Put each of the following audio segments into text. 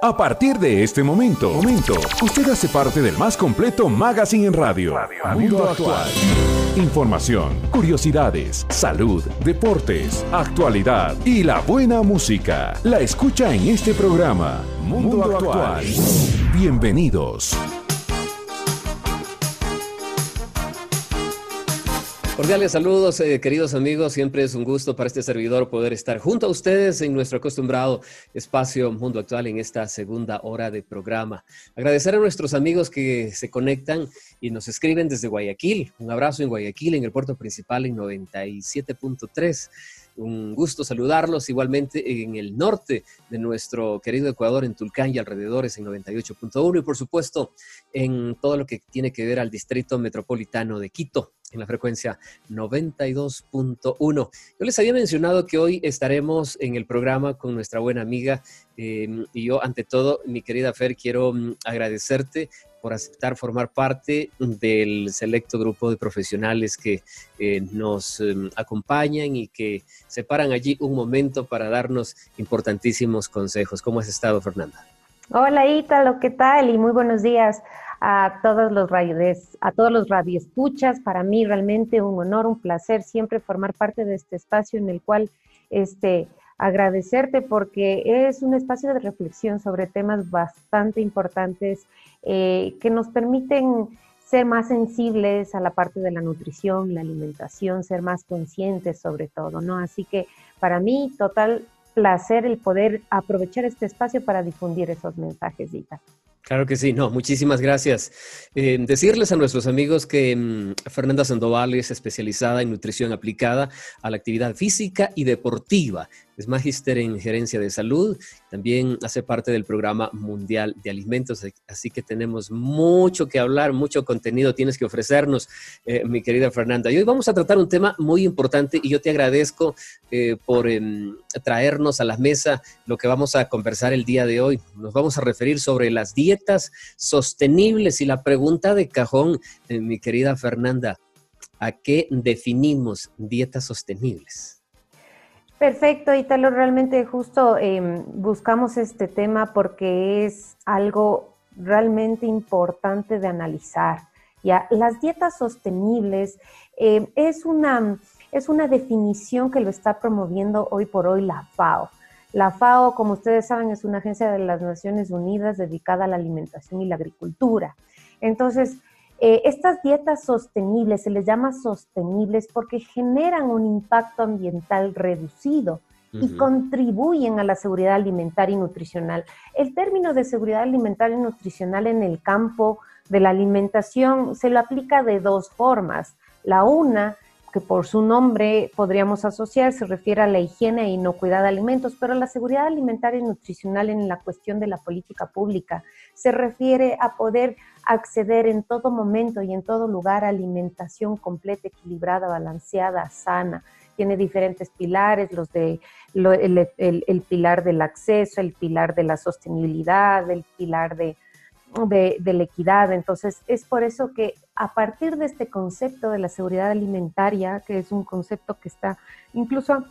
A partir de este momento, momento, usted hace parte del más completo magazine en radio. Mundo Actual. Información, curiosidades, salud, deportes, actualidad y la buena música. La escucha en este programa. Mundo, Actual. Bienvenidos. Cordiales saludos, eh, queridos amigos. Siempre es un gusto para este servidor poder estar junto a ustedes en nuestro acostumbrado espacio Mundo Actual en esta segunda hora de programa. Agradecer a nuestros amigos que se conectan y nos escriben desde Guayaquil. Un abrazo en Guayaquil, en el puerto principal en 97.3 un gusto saludarlos igualmente en el norte de nuestro querido Ecuador, en Tulcán y alrededores en 98.1 y por supuesto en todo lo que tiene que ver al distrito metropolitano de Quito en la frecuencia 92.1. Yo les había mencionado que hoy estaremos en el programa con nuestra buena amiga em, y yo ante todo, mi querida Fer, quiero mm, agradecerte por aceptar formar parte del selecto grupo de profesionales que eh, nos em, acompañan y que separan allí un momento para darnos importantísimos consejos. ¿Cómo has estado, Fernanda? Hola, Ítalo, ¿qué tal? Y muy buenos días a todos los radios, a todos los radioescuchas. Para mí realmente un honor, un placer siempre formar parte de este espacio en el cual este agradecerte porque es un espacio de reflexión sobre temas bastante importantes eh, que nos permiten ser más sensibles a la parte de la nutrición, la alimentación, ser más conscientes sobre todo, ¿no? Así que para mí, total placer el poder aprovechar este espacio para difundir esos mensajes, Dita. Claro que sí, no, muchísimas gracias. Eh, decirles a nuestros amigos que mm, Fernanda Sandoval es especializada en nutrición aplicada a la actividad física y deportiva es magíster en gerencia de salud, también hace parte del programa mundial de alimentos, así que tenemos mucho que hablar, mucho contenido tienes que ofrecernos, eh, mi querida Fernanda. Y hoy vamos a tratar un tema muy importante y yo te agradezco eh, por em, traernos a la mesa lo que vamos a conversar el día de hoy. Nos vamos a referir sobre las dietas sostenibles y la pregunta de cajón, eh, mi querida Fernanda, ¿a qué definimos dietas sostenibles? Perfecto, Italo, realmente justo em, buscamos este tema porque es algo realmente importante de analizar. ¿ya? Las dietas sostenibles em, es, una, es una definición que lo está promoviendo hoy por hoy la FAO. La FAO, como ustedes saben, es una agencia de las Naciones Unidas dedicada a la alimentación y la agricultura. Entonces, eh, estas dietas sostenibles, se les llama sostenibles porque generan un impacto ambiental reducido y contribuyen a la seguridad alimentaria y nutricional. El término de seguridad alimentaria y nutricional en el campo de la alimentación se lo aplica de dos formas. La una que por su nombre podríamos asociar, se refiere a la higiene e inocuidad de alimentos, pero la seguridad alimentaria y nutricional en la cuestión de la política pública se refiere a poder acceder en todo momento y en todo lugar a alimentación completa, equilibrada, balanceada, sana. Tiene diferentes pilares, los de el pilar del acceso, el pilar de la sostenibilidad, el pilar de de, la equidad. Entonces, es por eso que a partir de este concepto de la seguridad alimentaria, que es un concepto que está incluso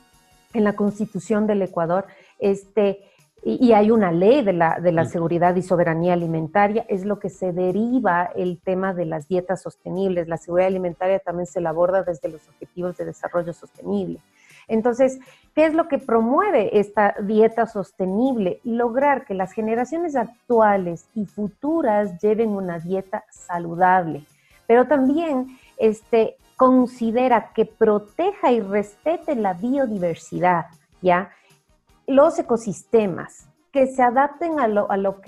en la constitución del Ecuador, este, y, hay una ley de la, de la seguridad y soberanía alimentaria, es lo que se deriva el tema de las dietas sostenibles. La seguridad alimentaria también se la aborda desde los objetivos de desarrollo sostenible. Entonces, ¿qué es lo que promueve esta dieta sostenible? Lograr que las generaciones actuales y futuras lleven una dieta saludable, pero también este, considera que proteja y respete la biodiversidad, ¿ya? Los ecosistemas, que se adapten a,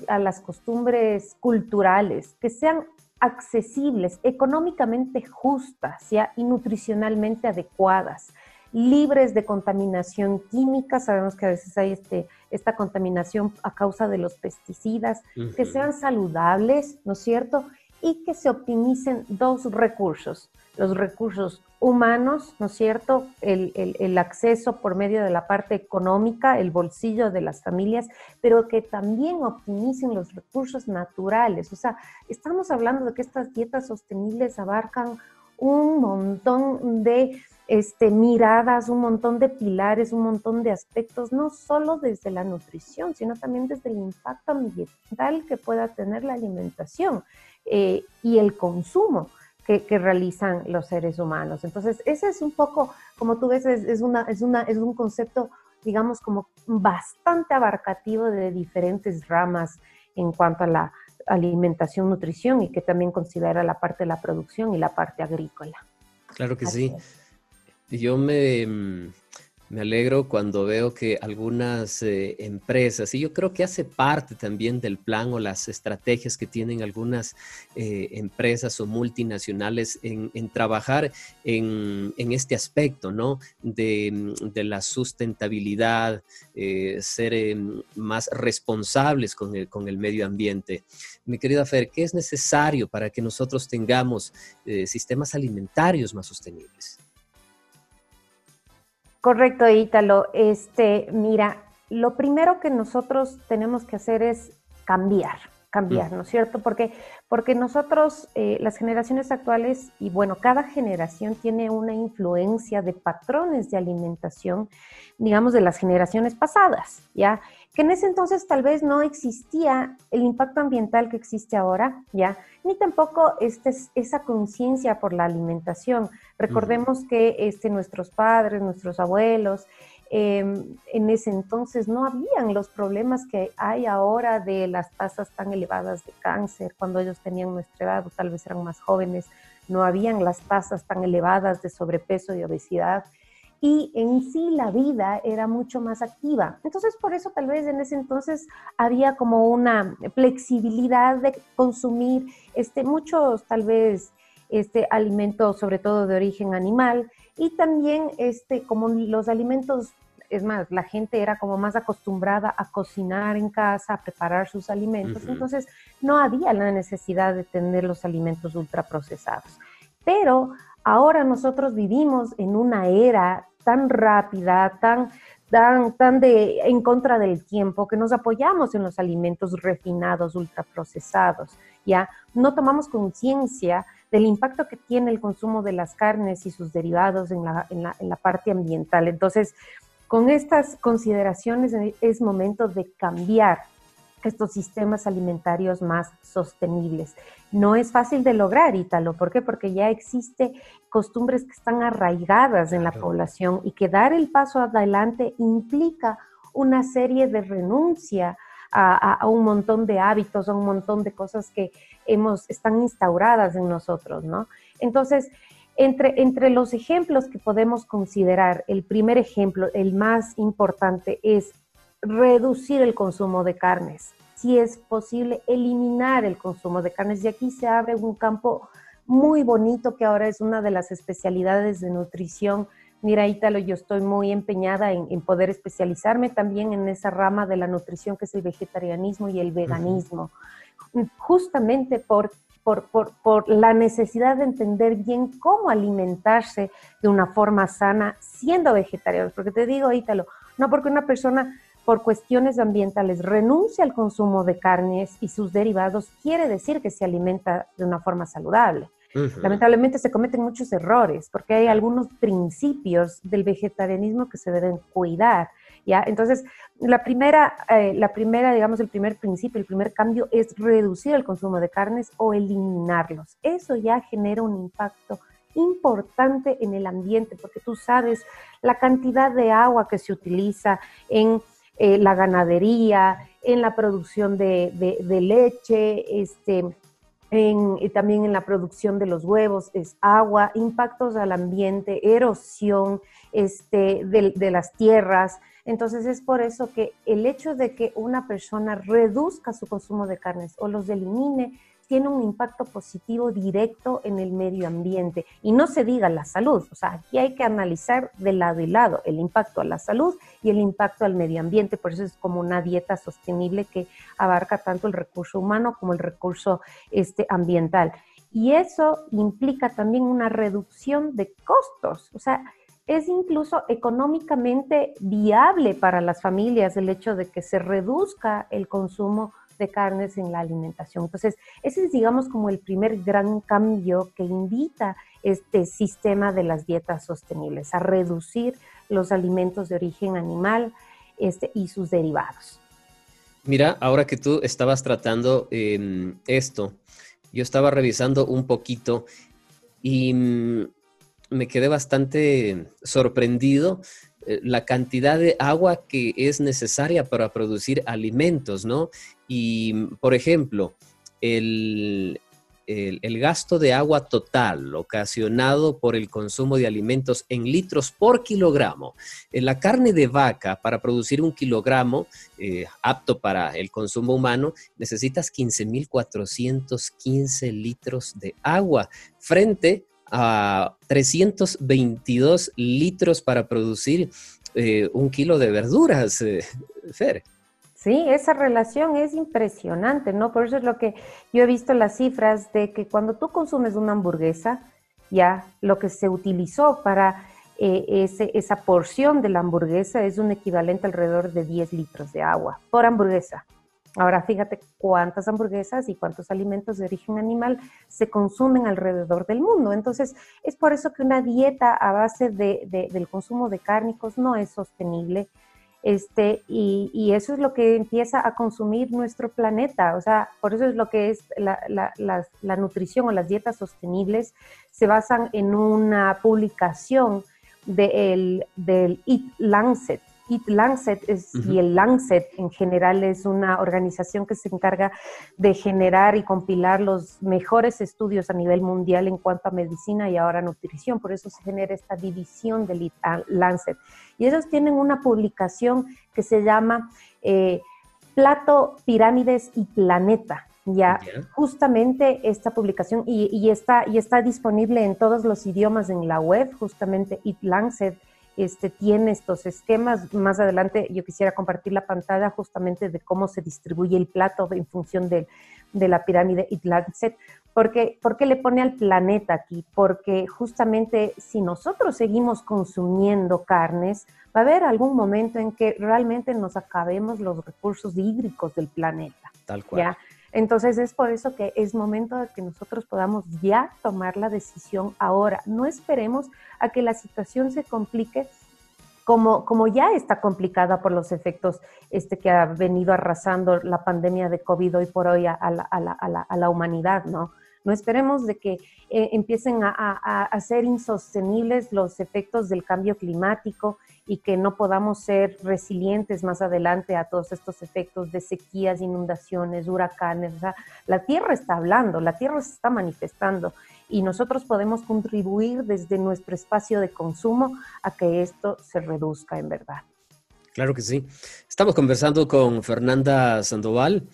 a las costumbres culturales, que sean accesibles, económicamente justas ¿ya? y nutricionalmente adecuadas libres de contaminación química. Sabemos que a veces hay este, esta contaminación a causa de los pesticidas, que sean saludables, ¿no es cierto? Y que se optimicen dos recursos, los recursos humanos, ¿no es cierto? El, el, acceso por medio de la parte económica, el bolsillo de las familias, pero que también optimicen los recursos naturales. O sea, estamos hablando de que estas dietas sostenibles abarcan un montón de este, miradas, un montón de pilares, un montón de aspectos, no solo desde la nutrición, sino también desde el impacto ambiental que pueda tener la alimentación eh, y el consumo que, realizan los seres humanos. Entonces, ese es un poco, como tú ves, es, una, es, una, es un concepto, digamos, como bastante abarcativo de diferentes ramas en cuanto a la alimentación, nutrición y que también considera la parte de la producción y la parte agrícola. Claro que sí. Yo me, mm, me alegro cuando veo que algunas eh, empresas, y yo creo que hace parte también del plan o las estrategias que tienen algunas eh, empresas o multinacionales en, trabajar en, este aspecto, ¿no? De, la sustentabilidad, eh, ser más responsables con el, con el medio ambiente. Mi querida Fer, ¿qué es necesario para que nosotros tengamos sistemas alimentarios más sostenibles? Correcto, Ítalo. Este, mira, lo primero que nosotros tenemos que hacer es cambiar, cambiar, mm. ¿no es cierto? Porque, porque nosotros, eh, las generaciones actuales, y bueno, cada generación tiene una influencia de patrones de alimentación, digamos, de las generaciones pasadas, ¿ya? Que en ese entonces tal vez no existía el impacto ambiental que existe ahora, ¿ya? Ni tampoco este, esa conciencia por la alimentación. Recordemos que este, nuestros padres, nuestros abuelos, em, en ese entonces no habían los problemas que hay ahora de las tasas tan elevadas de cáncer, cuando ellos tenían nuestra edad o tal vez eran más jóvenes, no habían las tasas tan elevadas de sobrepeso y obesidad y en sí la vida era mucho más activa. Entonces, por eso tal vez en ese entonces había como una flexibilidad de consumir este, muchos tal vez este, alimentos, sobre todo de origen animal, y también este, como los alimentos, es más, la gente era como más acostumbrada a cocinar en casa, a preparar sus alimentos, entonces no había la necesidad de tener los alimentos ultraprocesados. Pero ahora nosotros vivimos en una era tan rápida, tan, tan, tan de, en contra del tiempo, que nos apoyamos en los alimentos refinados, ultraprocesados, ¿ya? No tomamos conciencia del impacto que tiene el consumo de las carnes y sus derivados en la, en la, en la parte ambiental. Entonces, con estas consideraciones es momento de cambiar estos sistemas alimentarios más sostenibles. No es fácil de lograr, Ítalo. ¿Por qué? Porque ya existe costumbres que están arraigadas en la población y que dar el paso adelante implica una serie de renuncia a, un montón de hábitos, a un montón de cosas que hemos, están instauradas en nosotros, ¿no? Entonces, entre, entre los ejemplos que podemos considerar, el primer ejemplo, el más importante, es reducir el consumo de carnes, si es posible eliminar el consumo de carnes. Y aquí se abre un campo muy bonito que ahora es una de las especialidades de nutrición. Mira, Ítalo, yo estoy muy empeñada en, poder especializarme también en esa rama de la nutrición que es el vegetarianismo y el veganismo, justamente por, por, por, por, la necesidad de entender bien cómo alimentarse de una forma sana siendo vegetariano. Porque te digo, Ítalo, no porque una persona por cuestiones ambientales renuncia al consumo de carnes y sus derivados, quiere decir que se alimenta de una forma saludable. Lamentablemente se cometen muchos errores porque hay algunos principios del vegetarianismo que se deben cuidar. ¿ya? Entonces, la primera, eh, la primera, digamos, el primer principio, el primer cambio es reducir el consumo de carnes o eliminarlos. Eso ya genera un impacto importante en el ambiente porque tú sabes la cantidad de agua que se utiliza en la ganadería, en la producción de, leche, este, en, también en la producción de los huevos, es agua, impactos al ambiente, erosión este, de, de, las tierras. Entonces es por eso que el hecho de que una persona reduzca su consumo de carnes o los elimine tiene un impacto positivo directo en el medio ambiente. Y no se diga la salud, o sea, aquí hay que analizar de lado y lado el impacto a la salud y el impacto al medio ambiente. Por eso es como una dieta sostenible que abarca tanto el recurso humano como el recurso este, ambiental. Y eso implica también una reducción de costos, o sea, es incluso económicamente viable para las familias el hecho de que se reduzca el consumo de carnes en la alimentación. Entonces, ese es, digamos, como el primer gran cambio que invita este sistema de las dietas sostenibles, a reducir los alimentos de origen animal este, y sus derivados. Mira, ahora que tú estabas tratando em, esto, yo estaba revisando un poquito y mm, me quedé bastante sorprendido eh, la cantidad de agua que es necesaria para producir alimentos, ¿no? Y, mm, por ejemplo, el, el, gasto de agua total ocasionado por el consumo de alimentos en litros por kilogramo. En la carne de vaca, para producir un kilogramo eh, apto para el consumo humano, necesitas 15.415 litros de agua frente a 322 litros para producir eh, un kilo de verduras, eh, Fer. Sí, esa relación es impresionante, ¿no? Por eso es lo que yo he visto las cifras de que cuando tú consumes una hamburguesa, ya lo que se utilizó para eh, ese, esa porción de la hamburguesa es un equivalente alrededor de 10 litros de agua por hamburguesa. Ahora fíjate cuántas hamburguesas y cuántos alimentos de origen animal se consumen alrededor del mundo. Entonces, es por eso que una dieta a base de, del consumo de cárnicos no es sostenible este, y, eso es lo que empieza a consumir nuestro planeta. O sea, por eso es lo que es la, nutrición o las dietas sostenibles se basan en una publicación del Eat Lancet, Eat Lancet y el Lancet en general es una organización que se encarga de generar y compilar los mejores estudios a nivel mundial en cuanto a medicina y ahora nutrición. Por eso se genera esta división del Eat Lancet. Y ellos tienen una publicación que se llama eh, Plato, Pirámides y Planeta. Ya, justamente esta publicación y, está, y está disponible en todos los idiomas en la web, justamente Eat Lancet este, tiene estos esquemas. Más adelante yo quisiera compartir la pantalla justamente de cómo se distribuye el plato en función de, la pirámide Itlancet. Porque, ¿Por qué le pone al planeta aquí? Porque justamente si nosotros seguimos consumiendo carnes, va a haber algún momento en que realmente nos acabemos los recursos hídricos del planeta. Tal cual. Entonces es por eso que es momento de que nosotros podamos ya tomar la decisión ahora. No esperemos a que la situación se complique como, como ya está complicada por los efectos este, que ha venido arrasando la pandemia de COVID hoy por hoy a, la, a, la, a la, humanidad, ¿no? No esperemos de que eh, empiecen a, ser insostenibles los efectos del cambio climático y que no podamos ser resilientes más adelante a todos estos efectos de sequías, inundaciones, huracanes. O sea, la Tierra está hablando, la Tierra se está manifestando y nosotros podemos contribuir desde nuestro espacio de consumo a que esto se reduzca en verdad. Claro que sí. Estamos conversando con Fernanda Sandoval.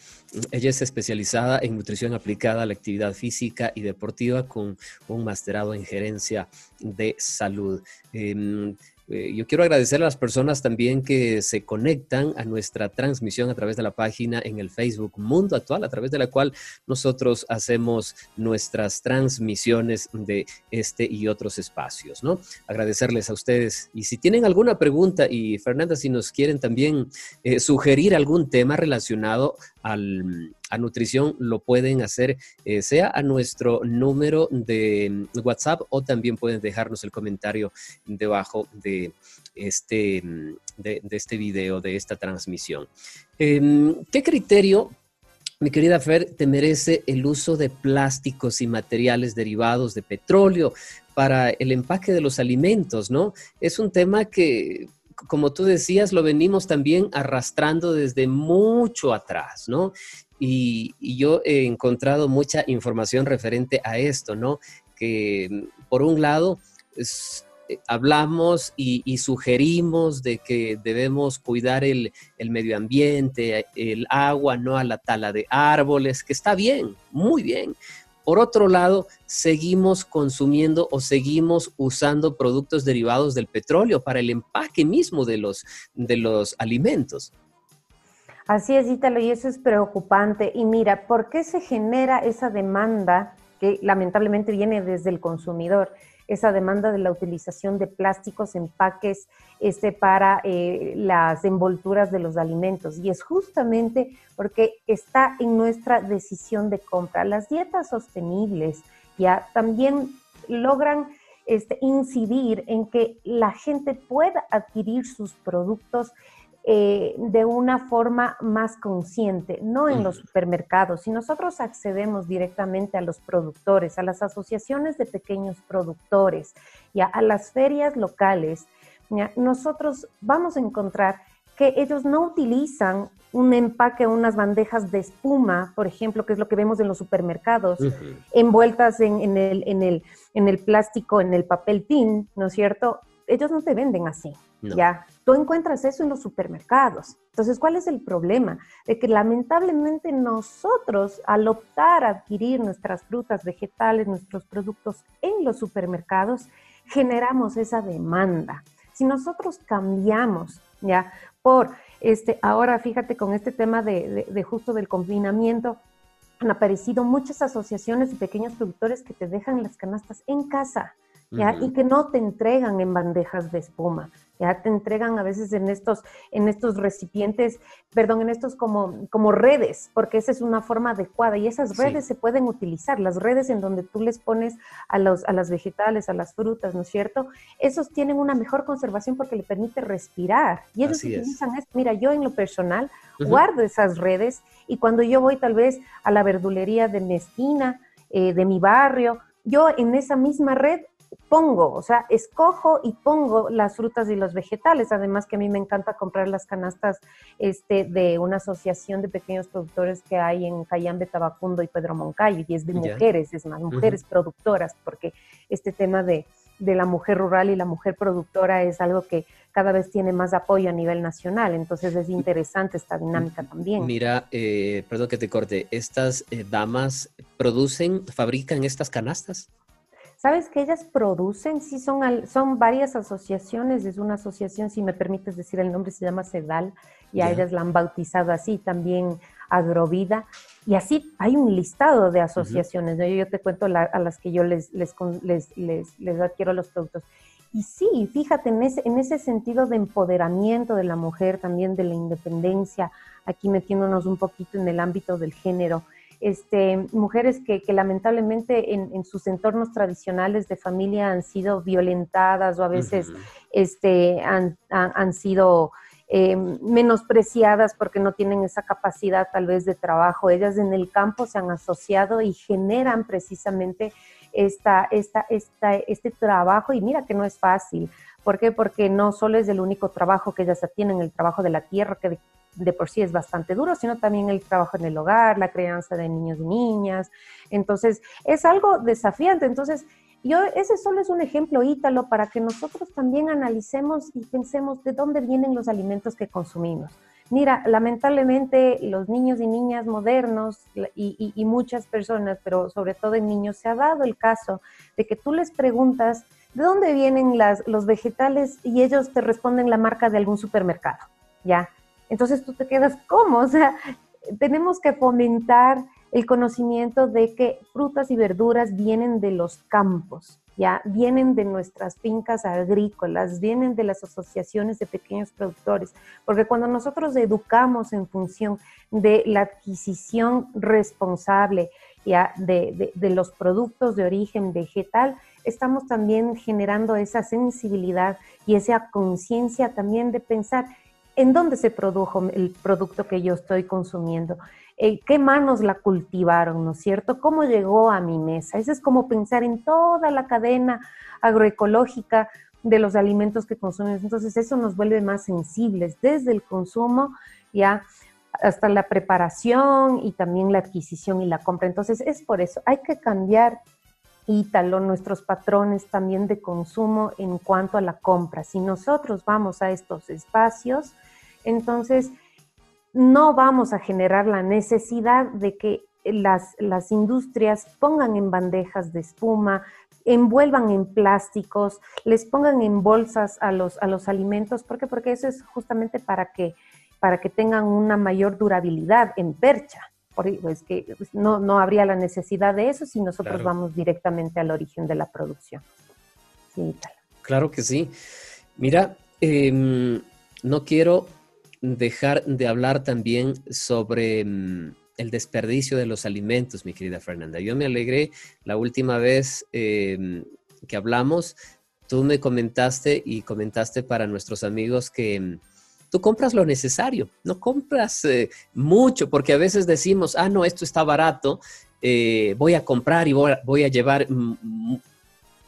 Ella es especializada en nutrición aplicada a la actividad física y deportiva con un masterado en gerencia de salud. Em, eh, yo quiero agradecer a las personas también que se conectan a nuestra transmisión a través de la página en el Facebook Mundo Actual, a través de la cual nosotros hacemos nuestras transmisiones de este y otros espacios, ¿no? Agradecerles a ustedes. Y si tienen alguna pregunta, y Fernanda, si nos quieren también eh, sugerir algún tema relacionado al, a nutrición lo pueden hacer, eh, sea a nuestro número de WhatsApp o también pueden dejarnos el comentario debajo de este, de, este video, de esta transmisión. Em, ¿Qué criterio mi querida Fer, te merece el uso de plásticos y materiales derivados de petróleo para el empaque de los alimentos, ¿no? Es un tema que, como tú decías, lo venimos también arrastrando desde mucho atrás, ¿no? Y, yo he encontrado mucha información referente a esto, ¿no? Que mm, por un lado eh, hablamos y, sugerimos de que debemos cuidar el, el, medio ambiente, el agua, no a la tala de árboles, que está bien, muy bien. Por otro lado, seguimos consumiendo o seguimos usando productos derivados del petróleo para el empaque mismo de los, de los alimentos. Así es, Ítalo, y eso es preocupante. Y mira, ¿por qué se genera esa demanda que lamentablemente viene desde el consumidor? esa demanda de la utilización de plásticos, empaques este, para eh, las envolturas de los alimentos. Y es justamente porque está en nuestra decisión de compra. Las dietas sostenibles ya también logran este, incidir en que la gente pueda adquirir sus productos eh, de una forma más consciente, no en los supermercados. Si nosotros accedemos directamente a los productores, a las asociaciones de pequeños productores y a, las ferias locales, nosotros vamos a encontrar que ellos no utilizan un empaque, unas bandejas de espuma, por ejemplo, que es lo que vemos en los supermercados, envueltas en, el, en, el, en el plástico, en el papel tin, ¿no es cierto? Ellos no te venden así. Ya, tú encuentras eso en los supermercados. Entonces, ¿cuál es el problema? De que lamentablemente nosotros, al optar a adquirir nuestras frutas, vegetales, nuestros productos en los supermercados, generamos esa demanda. Si nosotros cambiamos, ya, por este, ahora fíjate con este tema de, de justo del confinamiento, han aparecido muchas asociaciones de pequeños productores que te dejan las canastas en casa. ¿ya? y que no te entregan en bandejas de espuma ya te entregan a veces en estos, en estos recipientes, perdón, en estos como, como redes, porque esa es una forma adecuada y esas redes se pueden utilizar, las redes en donde tú les pones a, los, a las vegetales, a las frutas, ¿no es cierto? Esos tienen una mejor conservación porque le permite respirar y ellos utilizan esto. Mira, yo en lo personal guardo esas redes y cuando yo voy tal vez a la verdulería de mi esquina, eh, de mi barrio, yo en esa misma red pongo, o sea, escojo y pongo las frutas y los vegetales. Además que a mí me encanta comprar las canastas este, de una asociación de pequeños productores que hay en Cayambe, Tabacundo y Pedro Moncayo, y es de mujeres, es más, mujeres productoras, porque este tema de, la mujer rural y la mujer productora es algo que cada vez tiene más apoyo a nivel nacional, entonces es interesante esta dinámica también. Mira, eh, perdón que te corte, ¿estas eh, damas producen, fabrican estas canastas? Sabes que ellas producen, sí, son, son varias asociaciones, es una asociación, si me permites decir el nombre, se llama CEDAL, y a ellas la han bautizado así, también Agrovida, y así hay un listado de asociaciones, yo, te cuento a las que yo les, les, les, adquiero los productos. Y sí, fíjate, en ese, en ese sentido de empoderamiento de la mujer, también de la independencia, aquí metiéndonos un poquito en el ámbito del género, este, mujeres que, lamentablemente en, sus entornos tradicionales de familia han sido violentadas o a veces este, han, sido eh, menospreciadas porque no tienen esa capacidad tal vez de trabajo. Ellas en el campo se han asociado y generan precisamente esta, esta, esta, este trabajo y mira que no es fácil. ¿Por qué? Porque no solo es el único trabajo que ellas tienen, el trabajo de la tierra, que de por sí es bastante duro, sino también el trabajo en el hogar, la crianza de niños y niñas. Entonces, es algo desafiante. Entonces, yo, ese solo es un ejemplo, Ítalo, para que nosotros también analicemos y pensemos de dónde vienen los alimentos que consumimos. Mira, lamentablemente los niños y niñas modernos y, muchas personas, pero sobre todo en niños, se ha dado el caso de que tú les preguntas de dónde vienen las, los vegetales y ellos te responden la marca de algún supermercado, ¿ya? Entonces tú te quedas, ¿cómo? O sea, tenemos que fomentar el conocimiento de que frutas y verduras vienen de los campos, ya vienen de nuestras fincas agrícolas, vienen de las asociaciones de pequeños productores, porque cuando nosotros educamos en función de la adquisición responsable ya de, de los productos de origen vegetal, estamos también generando esa sensibilidad y esa conciencia también de pensar en dónde se produjo el producto que yo estoy consumiendo, eh, qué manos la cultivaron, ¿no es cierto? ¿Cómo llegó a mi mesa? Eso es como pensar en toda la cadena agroecológica de los alimentos que consumimos. Entonces eso nos vuelve más sensibles desde el consumo ya hasta la preparación y también la adquisición y la compra. Entonces es por eso, hay que cambiar Ítalo, nuestros patrones también de consumo en cuanto a la compra. Si nosotros vamos a estos espacios, entonces no vamos a generar la necesidad de que las, las industrias pongan en bandejas de espuma, envuelvan en plásticos, les pongan en bolsas a los, a los alimentos. ¿Por qué? Porque eso es justamente para que, para que tengan una mayor durabilidad en percha. Es que no, no habría la necesidad de eso si nosotros vamos directamente al origen de la producción. Sí, Claro que sí. Mira, em, no quiero dejar de hablar también sobre em, el desperdicio de los alimentos, mi querida Fernanda. Yo me alegré la última vez em, que hablamos, tú me comentaste y comentaste para nuestros amigos que tú compras lo necesario, no compras eh, mucho, porque a veces decimos, ah, no, esto está barato, eh, voy a comprar y voy a, llevar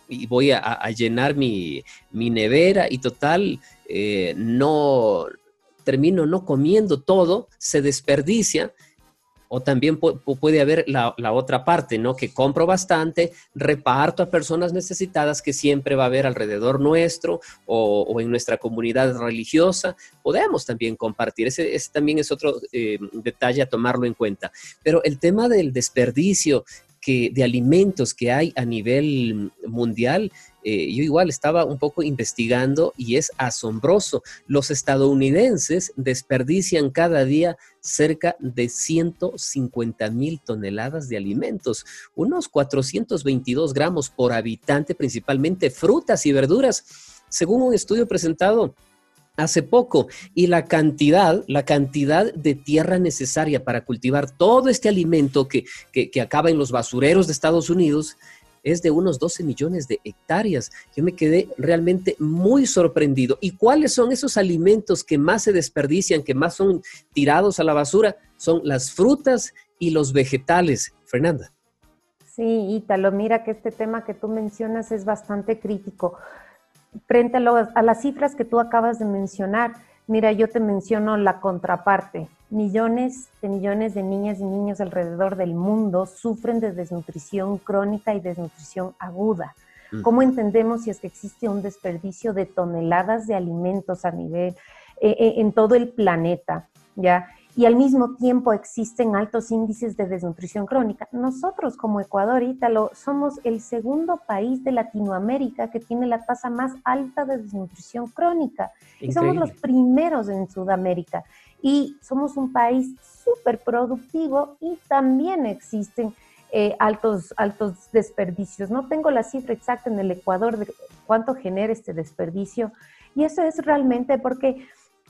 y voy a, llenar mi, nevera y total, eh, no termino no comiendo todo, se desperdicia o también puede haber la, otra parte, ¿no? Que compro bastante, reparto a personas necesitadas que siempre va a haber alrededor nuestro o, en nuestra comunidad religiosa. Podemos también compartir. Ese, también es otro eh, detalle a tomarlo en cuenta. Pero el tema del desperdicio de alimentos que hay a nivel mundial eh, yo igual estaba un poco investigando y es asombroso. Los estadounidenses desperdician cada día cerca de 150 mil toneladas de alimentos, unos 422 gramos por habitante, principalmente frutas y verduras, según un estudio presentado hace poco y la cantidad, la cantidad de tierra necesaria para cultivar todo este alimento que, que acaba en los basureros de Estados Unidos es de unos 12 millones de hectáreas. Yo me quedé realmente muy sorprendido. ¿Y cuáles son esos alimentos que más se desperdician, que más son tirados a la basura? Son las frutas y los vegetales. Fernanda. Sí, Ítalo, mira que este tema que tú mencionas es bastante crítico. Frente a, a las cifras que tú acabas de mencionar, mira, yo te menciono la contraparte Millones de millones de niñas y niños alrededor del mundo sufren de desnutrición crónica y desnutrición aguda. ¿Cómo entendemos si es que existe un desperdicio de toneladas de alimentos a nivel eh, eh, en todo el planeta? ¿Ya? y al mismo tiempo existen altos índices de desnutrición crónica. Nosotros como Ecuador, Ítalo, somos el segundo país de Latinoamérica que tiene la tasa más alta de desnutrición crónica y somos los primeros en Sudamérica y somos un país súper productivo y también existen eh, altos, altos desperdicios. No tengo la cifra exacta en el Ecuador de cuánto genera este desperdicio y eso es realmente porque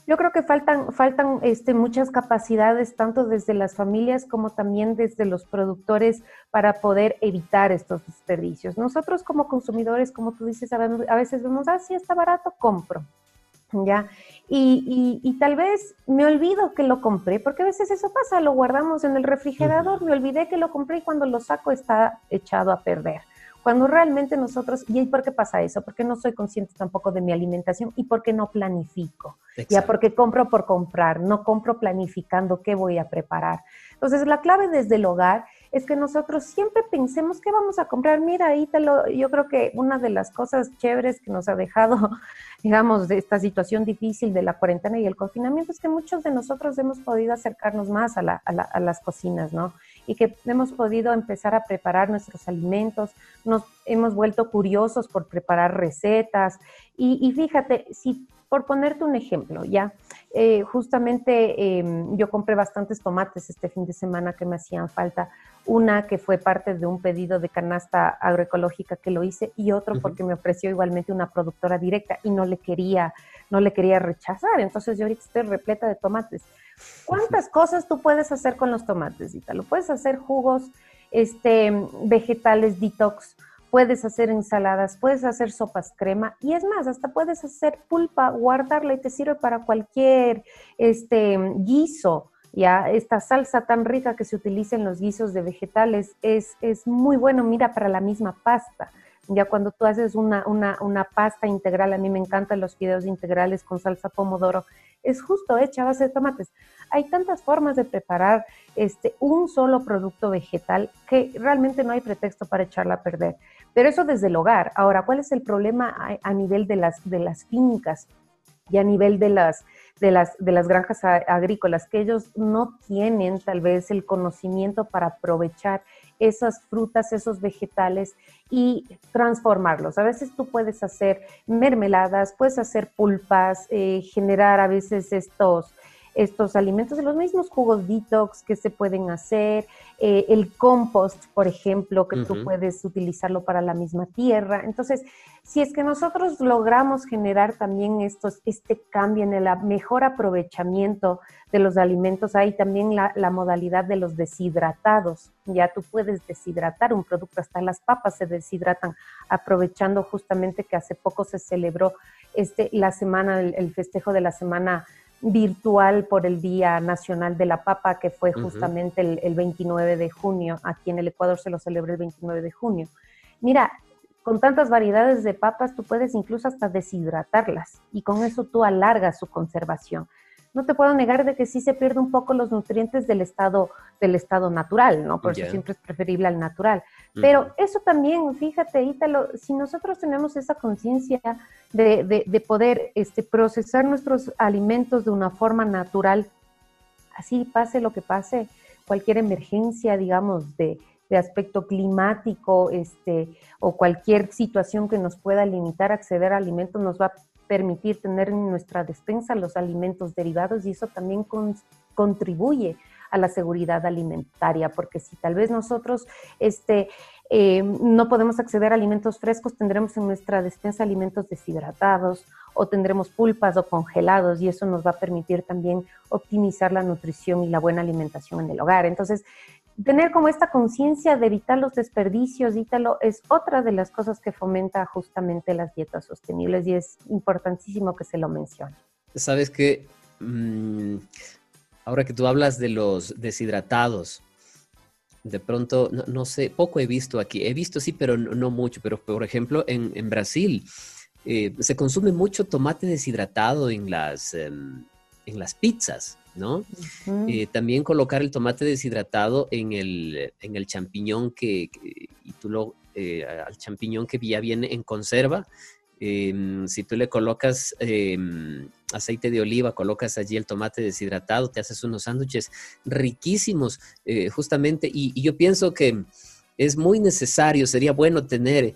yo creo que faltan, faltan este, muchas capacidades, tanto desde las familias como también desde los productores, para poder evitar estos desperdicios. Nosotros como consumidores, como tú dices, a veces vemos, ah, sí, está barato, compro. ¿Ya? Y, y, tal vez me olvido que lo compré, porque a veces eso pasa, lo guardamos en el refrigerador, me olvidé que lo compré y cuando lo saco está echado a perder. Cuando realmente nosotros, ¿y por qué pasa eso? Porque no soy consciente tampoco de mi alimentación y porque no planifico. Ya porque compro por comprar, no compro planificando qué voy a preparar. Entonces, la clave desde el hogar es que nosotros siempre pensemos qué vamos a comprar. Mira, ahí te lo, yo creo que una de las cosas chéveres que nos ha dejado, digamos, de esta situación difícil de la cuarentena y el confinamiento es que muchos de nosotros hemos podido acercarnos más a, las cocinas, ¿no? Y que hemos podido empezar a preparar nuestros alimentos, nos hemos vuelto curiosos por preparar recetas. Y fíjate, si por ponerte un ejemplo, ya, eh, justamente em, yo compré bastantes tomates este fin de semana que me hacían falta. Una que fue parte de un pedido de canasta agroecológica que lo hice y otro porque me ofreció igualmente una productora directa y no le quería, no le quería rechazar. Entonces yo ahorita estoy repleta de tomates. ¿Cuántas cosas tú puedes hacer con los tomates, Lo Puedes hacer jugos, este, vegetales detox, puedes hacer ensaladas, puedes hacer sopas crema y es más, hasta puedes hacer pulpa, guardarla y te sirve para cualquier este, guiso. Ya, esta salsa tan rica que se utiliza en los guisos de vegetales es, es muy bueno, mira, para la misma pasta. Ya cuando tú haces una, una, una pasta integral, a mí me encantan los fideos integrales con salsa pomodoro, es justo hecha a base de tomates. Hay tantas formas de preparar este, un solo producto vegetal que realmente no hay pretexto para echarla a perder. Pero eso desde el hogar. Ahora, ¿cuál es el problema a, nivel de las, de las fincas y a nivel de las, de las, de las granjas agrícolas? Que ellos no tienen tal vez el conocimiento para aprovechar esas frutas, esos vegetales y transformarlos. A veces tú puedes hacer mermeladas, puedes hacer pulpas, eh, generar a veces estos estos alimentos, los mismos jugos detox que se pueden hacer, eh, el compost, por ejemplo, que tú puedes utilizarlo para la misma tierra. Entonces, si es que nosotros logramos generar también estos, este cambio en el mejor aprovechamiento de los alimentos, hay también la, la, modalidad de los deshidratados. Ya tú puedes deshidratar un producto, hasta las papas se deshidratan, aprovechando justamente que hace poco se celebró este, la semana, el, festejo de la semana virtual por el Día Nacional de la Papa, que fue justamente el, el 29 de junio. Aquí en el Ecuador se lo celebra el 29 de junio. Mira, con tantas variedades de papas, tú puedes incluso hasta deshidratarlas y con eso tú alargas su conservación. No te puedo negar de que sí se pierden un poco los nutrientes del estado, del estado natural, ¿no? Por eso siempre es preferible al natural. Pero eso también, fíjate, Ítalo, si nosotros tenemos esa conciencia de, de, poder este, procesar nuestros alimentos de una forma natural, así pase lo que pase, cualquier emergencia, digamos, de, de aspecto climático este, o cualquier situación que nos pueda limitar a acceder a alimentos nos va a permitir tener en nuestra despensa los alimentos derivados y eso también contribuye a la seguridad alimentaria, porque si tal vez nosotros este, eh, no podemos acceder a alimentos frescos, tendremos en nuestra despensa alimentos deshidratados o tendremos pulpas o congelados y eso nos va a permitir también optimizar la nutrición y la buena alimentación en el hogar. Entonces, tener como esta conciencia de evitar los desperdicios, Ítalo, es otra de las cosas que fomenta justamente las dietas sostenibles y es importantísimo que se lo mencione. Sabes que mm, ahora que tú hablas de los deshidratados, de pronto, no, sé, poco he visto aquí, he visto sí, pero no, mucho, pero por ejemplo en, Brasil eh, se consume mucho tomate deshidratado en las, em, en las pizzas. ¿No? Eh, también colocar el tomate deshidratado en el, en el champiñón que, y tú lo, eh, al champiñón que ya viene en conserva. Em, si tú le colocas em, aceite de oliva, colocas allí el tomate deshidratado, te haces unos sándwiches riquísimos, eh, justamente, y, yo pienso que es muy necesario, sería bueno tener,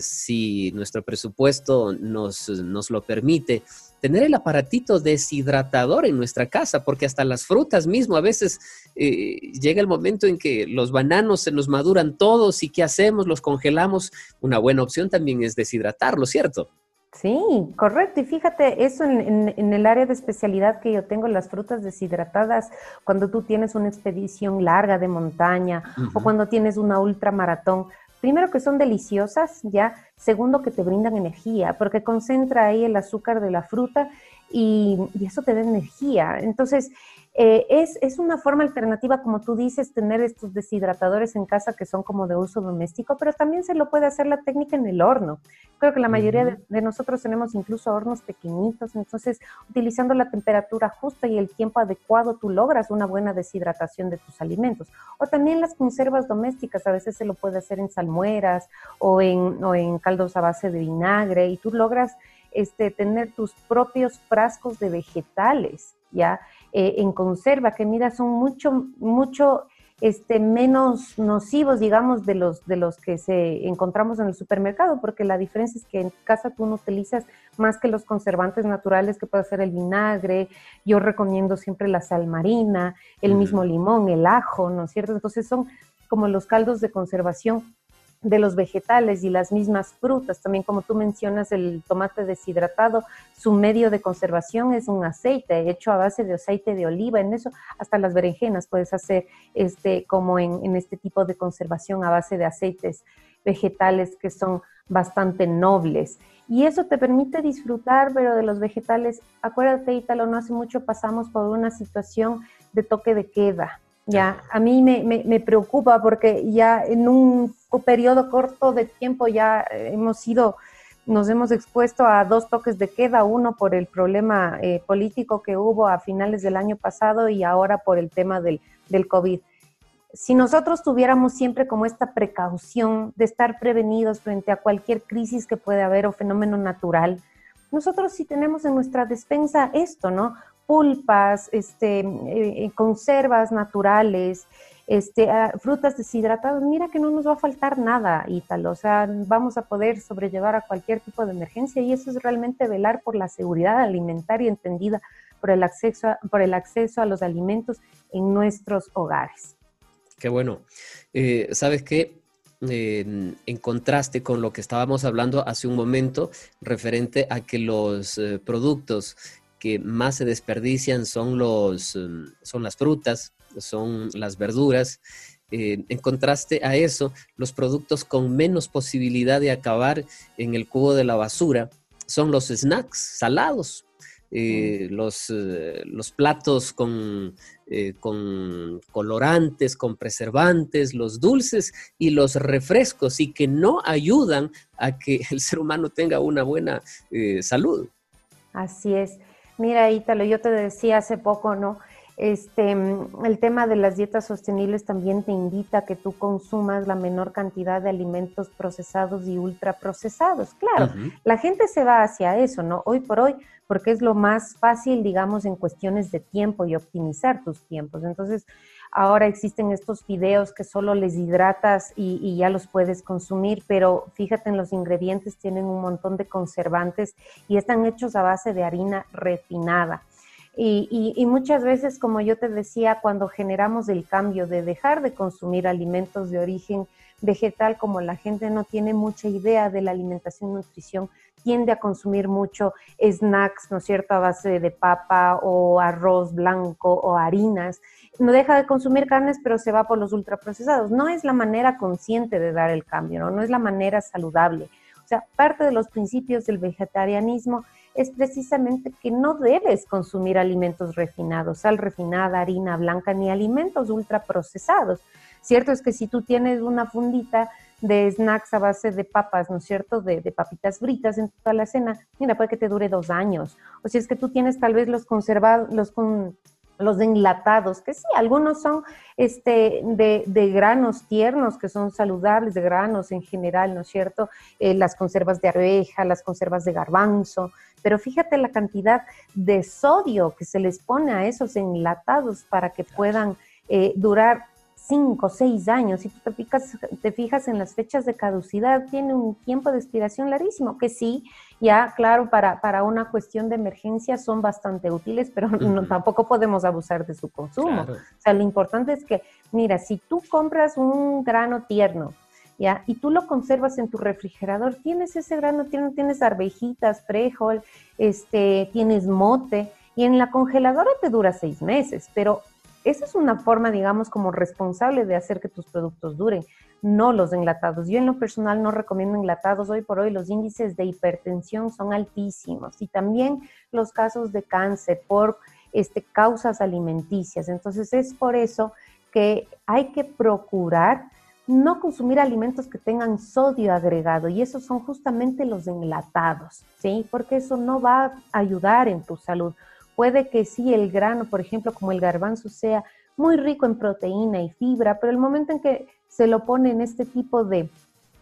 si nuestro presupuesto nos, nos lo permite, tener el aparatito deshidratador en nuestra casa, porque hasta las frutas mismo, a veces eh, llega el momento en que los bananos se nos maduran todos y ¿qué hacemos? Los congelamos. Una buena opción también es deshidratarlo, ¿cierto? Sí, correcto. Y fíjate, eso en, el área de especialidad que yo tengo, las frutas deshidratadas, cuando tú tienes una expedición larga de montaña o cuando tienes una ultramaratón, primero que son deliciosas, ya, segundo que te brindan energía, porque concentra ahí el azúcar de la fruta y, eso te da energía. Entonces, eh, es, es, una forma alternativa, como tú dices, tener estos deshidratadores en casa que son como de uso doméstico, pero también se lo puede hacer la técnica en el horno. Creo que la mayoría de, nosotros tenemos incluso hornos pequeñitos, entonces utilizando la temperatura justa y el tiempo adecuado, tú logras una buena deshidratación de tus alimentos. O también las conservas domésticas, a veces se lo puede hacer en salmueras o en, o en caldos a base de vinagre y tú logras este, tener tus propios frascos de vegetales, ¿ya? Eh, en conserva, que mira, son mucho, mucho este, menos nocivos, digamos, de los, de los que se encontramos en el supermercado, porque la diferencia es que en casa tú no utilizas más que los conservantes naturales que puede ser el vinagre, yo recomiendo siempre la sal marina, el mismo limón, el ajo, ¿no es cierto? Entonces son como los caldos de conservación de los vegetales y las mismas frutas. También como tú mencionas el tomate deshidratado, su medio de conservación es un aceite hecho a base de aceite de oliva. En eso hasta las berenjenas puedes hacer este, como en, en este tipo de conservación a base de aceites vegetales que son bastante nobles. Y eso te permite disfrutar, pero de los vegetales, acuérdate, Ítalo, no hace mucho pasamos por una situación de toque de queda. Ya, a mí me, preocupa porque ya en un periodo corto de tiempo ya hemos sido, nos hemos expuesto a dos toques de queda, uno por el problema eh, político que hubo a finales del año pasado y ahora por el tema del, del COVID. Si nosotros tuviéramos siempre como esta precaución de estar prevenidos frente a cualquier crisis que puede haber o fenómeno natural, nosotros sí tenemos en nuestra despensa esto, ¿no? Pulpas, este, eh, eh, conservas naturales, este, ah, frutas deshidratadas, mira que no nos va a faltar nada, Ítalo, o sea, vamos a poder sobrellevar a cualquier tipo de emergencia y eso es realmente velar por la seguridad alimentaria entendida por el acceso a, por el acceso a los alimentos en nuestros hogares. Qué bueno. Eh, ¿Sabes qué? en contraste con lo que estábamos hablando hace un momento referente a que los productos que más se desperdician son, los, em, son las frutas, son las verduras. Eh, en contraste a eso, los productos con menos posibilidad de acabar en el cubo de la basura son los snacks salados, eh, los, eh, los, platos con, con, colorantes, con preservantes, los dulces y los refrescos y que no ayudan a que el ser humano tenga una buena salud. Así es. Mira, Ítalo, yo te decía hace poco, ¿no? Este, el tema de las dietas sostenibles también te invita a que tú consumas la menor cantidad de alimentos procesados y ultraprocesados. Claro, la gente se va hacia eso, ¿no? Hoy por hoy, porque es lo más fácil, digamos, en cuestiones de tiempo y optimizar tus tiempos. Entonces, ahora existen estos videos que solo les hidratas y, y, ya los puedes consumir, pero fíjate en los ingredientes, tienen un montón de conservantes y están hechos a base de harina refinada. Y, muchas veces, como yo te decía, cuando generamos el cambio de dejar de consumir alimentos de origen vegetal, como la gente no tiene mucha idea de la alimentación y nutrición, tiende a consumir mucho snacks, ¿no es cierto?, a base de papa o arroz blanco o harinas. No deja de consumir carnes, pero se va por los ultraprocesados. No es la manera consciente de dar el cambio, ¿no? No es la manera saludable. O sea, parte de los principios del vegetarianismo es precisamente que no debes consumir alimentos refinados, sal refinada, harina blanca, ni alimentos ultraprocesados. Cierto es que si tú tienes una fundita de snacks a base de papas, ¿no es cierto? De, papitas fritas en toda la cena, mira, puede que te dure dos años. O si es que tú tienes tal vez los conservados, los con los enlatados, que sí, algunos son este, de, granos tiernos, que son saludables, de granos en general, ¿no es cierto? Eh, las conservas de arveja, las conservas de garbanzo, pero fíjate la cantidad de sodio que se les pone a esos enlatados para que puedan eh, durar cinco, seis años, si tú te fijas, te fijas en las fechas de caducidad, tiene un tiempo de expiración larguísimo, que sí, ya, claro, para, para una cuestión de emergencia son bastante útiles, pero no, tampoco podemos abusar de su consumo. O sea, lo importante es que, mira, si tú compras un grano tierno, ¿ya? Y tú lo conservas en tu refrigerador, tienes ese grano tierno, tienes arvejitas, frijol, este, tienes mote, y en la congeladora te dura seis meses, pero esa es una forma, digamos, como responsable de hacer que tus productos duren, no los enlatados. Yo en lo personal no recomiendo enlatados. Hoy por hoy los índices de hipertensión son altísimos y también los casos de cáncer por este, causas alimenticias. Entonces es por eso que hay que procurar no consumir alimentos que tengan sodio agregado y esos son justamente los enlatados, ¿sí? Porque eso no va a ayudar en tu salud. Puede que sí el grano, por ejemplo, como el garbanzo, sea muy rico en proteína y fibra, pero el momento en que se lo pone en este tipo de,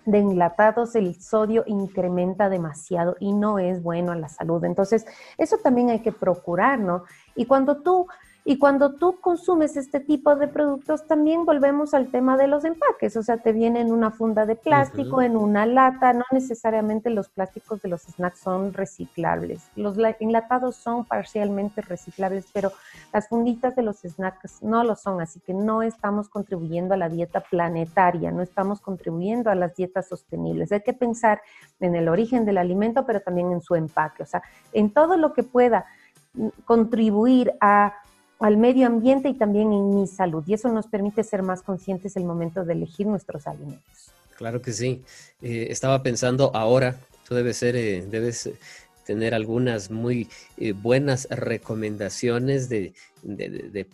de enlatados, el sodio incrementa demasiado y no es bueno a la salud. Entonces, eso también hay que procurar, ¿no? Y cuando tú y cuando tú consumes este tipo de productos, también volvemos al tema de los empaques. O sea, te viene en una funda de plástico, en una lata. No necesariamente los plásticos de los snacks son reciclables. Los enlatados son parcialmente reciclables, pero las funditas de los snacks no lo son. Así que no estamos contribuyendo a la dieta planetaria, no estamos contribuyendo a las dietas sostenibles. Hay que pensar en el origen del alimento, pero también en su empaque. O sea, en todo lo que pueda mm, contribuir a al medio ambiente y también en mi salud. Y eso nos permite ser más conscientes el momento de elegir nuestros alimentos. Claro que sí. Eh, estaba pensando ahora, tú debes ser, eh, debes tener algunas muy eh, buenas recomendaciones de,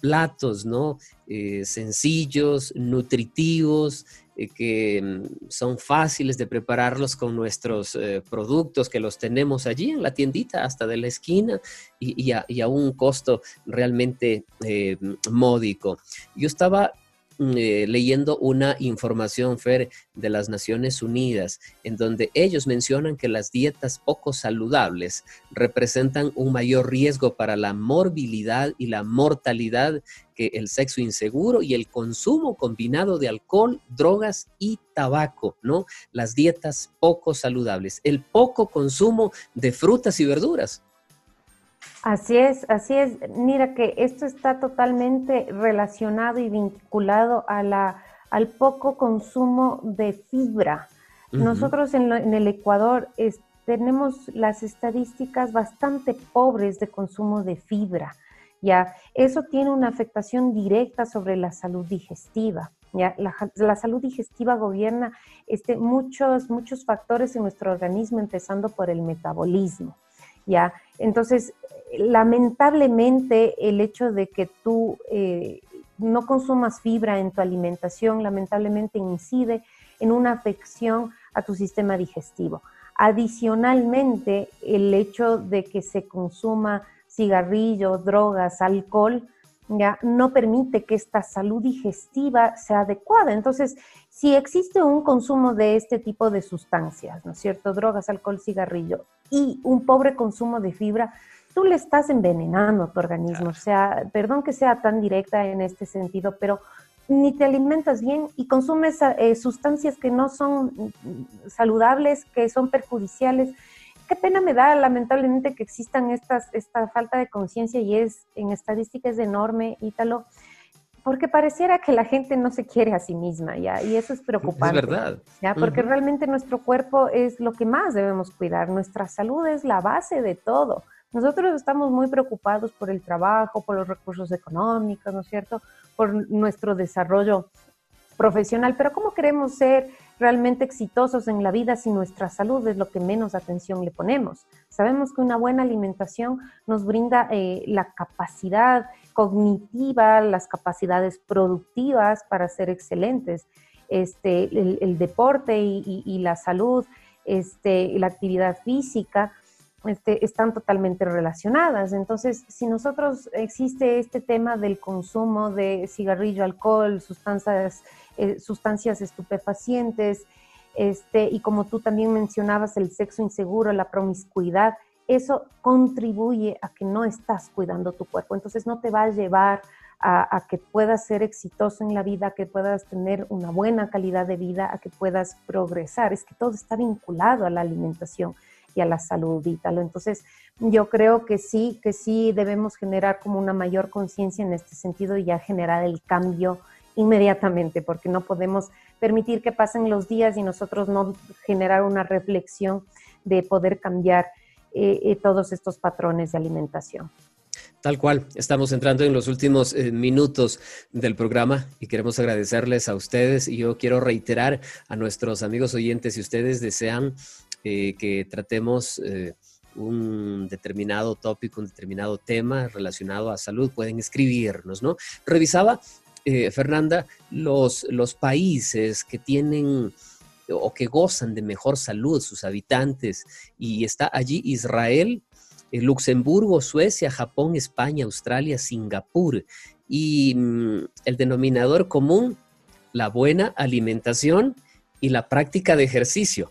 platos, ¿no? Eh, sencillos, nutritivos, eh, que mm, son fáciles de prepararlos con nuestros productos, que los tenemos allí en la tiendita hasta de la esquina y, y a, un costo realmente módico. Yo estaba eh, leyendo una información, Fer, de las Naciones Unidas, en donde ellos mencionan que las dietas poco saludables representan un mayor riesgo para la morbilidad y la mortalidad que el sexo inseguro y el consumo combinado de alcohol, drogas y tabaco, ¿no? Las dietas poco saludables, el poco consumo de frutas y verduras. Así es, así es. Mira que esto está totalmente relacionado y vinculado a la, al poco consumo de fibra. Nosotros en, el Ecuador tenemos las estadísticas bastante pobres de consumo de fibra. Ya, eso tiene una afectación directa sobre la salud digestiva. Ya, la, salud digestiva gobierna este, muchos, muchos factores en nuestro organismo, empezando por el metabolismo. Entonces, lamentablemente, el hecho de que tú eh, no consumas fibra en tu alimentación, lamentablemente incide en una afección a tu sistema digestivo. Adicionalmente, el hecho de que se consuma cigarrillo, drogas, alcohol, ya no permite que esta salud digestiva sea adecuada. Entonces, si existe un consumo de este tipo de sustancias, ¿no es cierto? Drogas, alcohol, cigarrillo y un pobre consumo de fibra, tú le estás envenenando a tu organismo. O sea, perdón que sea tan directa en este sentido, pero ni te alimentas bien y consumes eh, sustancias que no son saludables, que son perjudiciales. Qué pena me da, lamentablemente, que existan estas, esta falta de conciencia y es, en estadísticas enorme, Ítalo, porque pareciera que la gente no se quiere a sí misma, ¿ya? Y eso es preocupante. Es verdad. ¿ya? Porque realmente nuestro cuerpo es lo que más debemos cuidar. Nuestra salud es la base de todo. Nosotros estamos muy preocupados por el trabajo, por los recursos económicos, ¿no es cierto? Por nuestro desarrollo profesional, pero ¿cómo queremos ser realmente exitosos en la vida si nuestra salud es lo que menos atención le ponemos? Sabemos que una buena alimentación nos brinda eh, la capacidad cognitiva, las capacidades productivas para ser excelentes. Este, el, deporte y, la salud, este, la actividad física, este, están totalmente relacionadas. Entonces, si nosotros existe este tema del consumo de cigarrillo, alcohol, sustancias, eh, sustancias estupefacientes, este, y como tú también mencionabas, el sexo inseguro, la promiscuidad, eso contribuye a que no estás cuidando tu cuerpo. Entonces, no te va a llevar a, a, que puedas ser exitoso en la vida, a que puedas tener una buena calidad de vida, a que puedas progresar. Es que todo está vinculado a la alimentación y a la salud, Ítalo. Entonces, yo creo que sí, que sí debemos generar como una mayor conciencia en este sentido y ya generar el cambio inmediatamente, porque no podemos permitir que pasen los días y nosotros no generar una reflexión de poder cambiar eh, eh, todos estos patrones de alimentación. Tal cual, estamos entrando en los últimos eh, minutos del programa y queremos agradecerles a ustedes y yo quiero reiterar a nuestros amigos oyentes, si ustedes desean eh, que tratemos eh, un determinado tópico, un determinado tema relacionado a salud, pueden escribirnos, ¿no? Revisaba, eh, Fernanda, los, los países que tienen o que gozan de mejor salud, sus habitantes, y está allí Israel, Luxemburgo, Suecia, Japón, España, Australia, Singapur. Y mm, el denominador común, la buena alimentación y la práctica de ejercicio.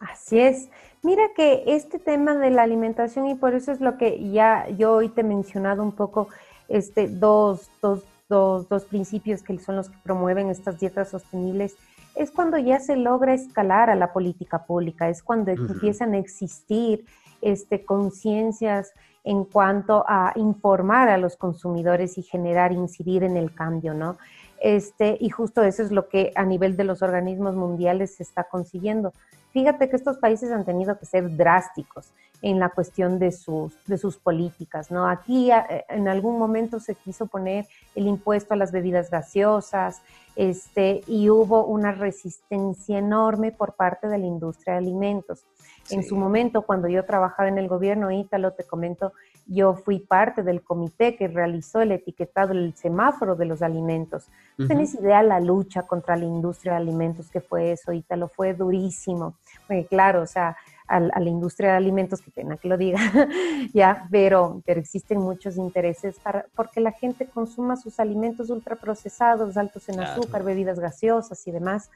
Así es. Mira que este tema de la alimentación, y por eso es lo que ya yo hoy te he mencionado un poco, este, dos, dos, dos, dos principios que son los que promueven estas dietas sostenibles, es cuando ya se logra escalar a la política pública, es cuando empiezan a existir este, conciencias en cuanto a informar a los consumidores y generar, incidir en el cambio, ¿no? Este, y justo eso es lo que a nivel de los organismos mundiales se está consiguiendo. Fíjate que estos países han tenido que ser drásticos en la cuestión de sus, de sus políticas, ¿no? Aquí eh, en algún momento se quiso poner el impuesto a las bebidas gaseosas, este, y hubo una resistencia enorme por parte de la industria de alimentos. En su momento, cuando yo trabajaba en el gobierno Ítalo, te comento, yo fui parte del comité que realizó el etiquetado, el semáforo de los alimentos. ¿Tienes idea la lucha contra la industria de alimentos que fue eso, Ítalo? Fue durísimo. Porque claro, o sea, a, la industria de alimentos, qué pena que lo diga, ya, pero, pero existen muchos intereses para, porque la gente consuma sus alimentos ultraprocesados, altos en azúcar, bebidas gaseosas y demás,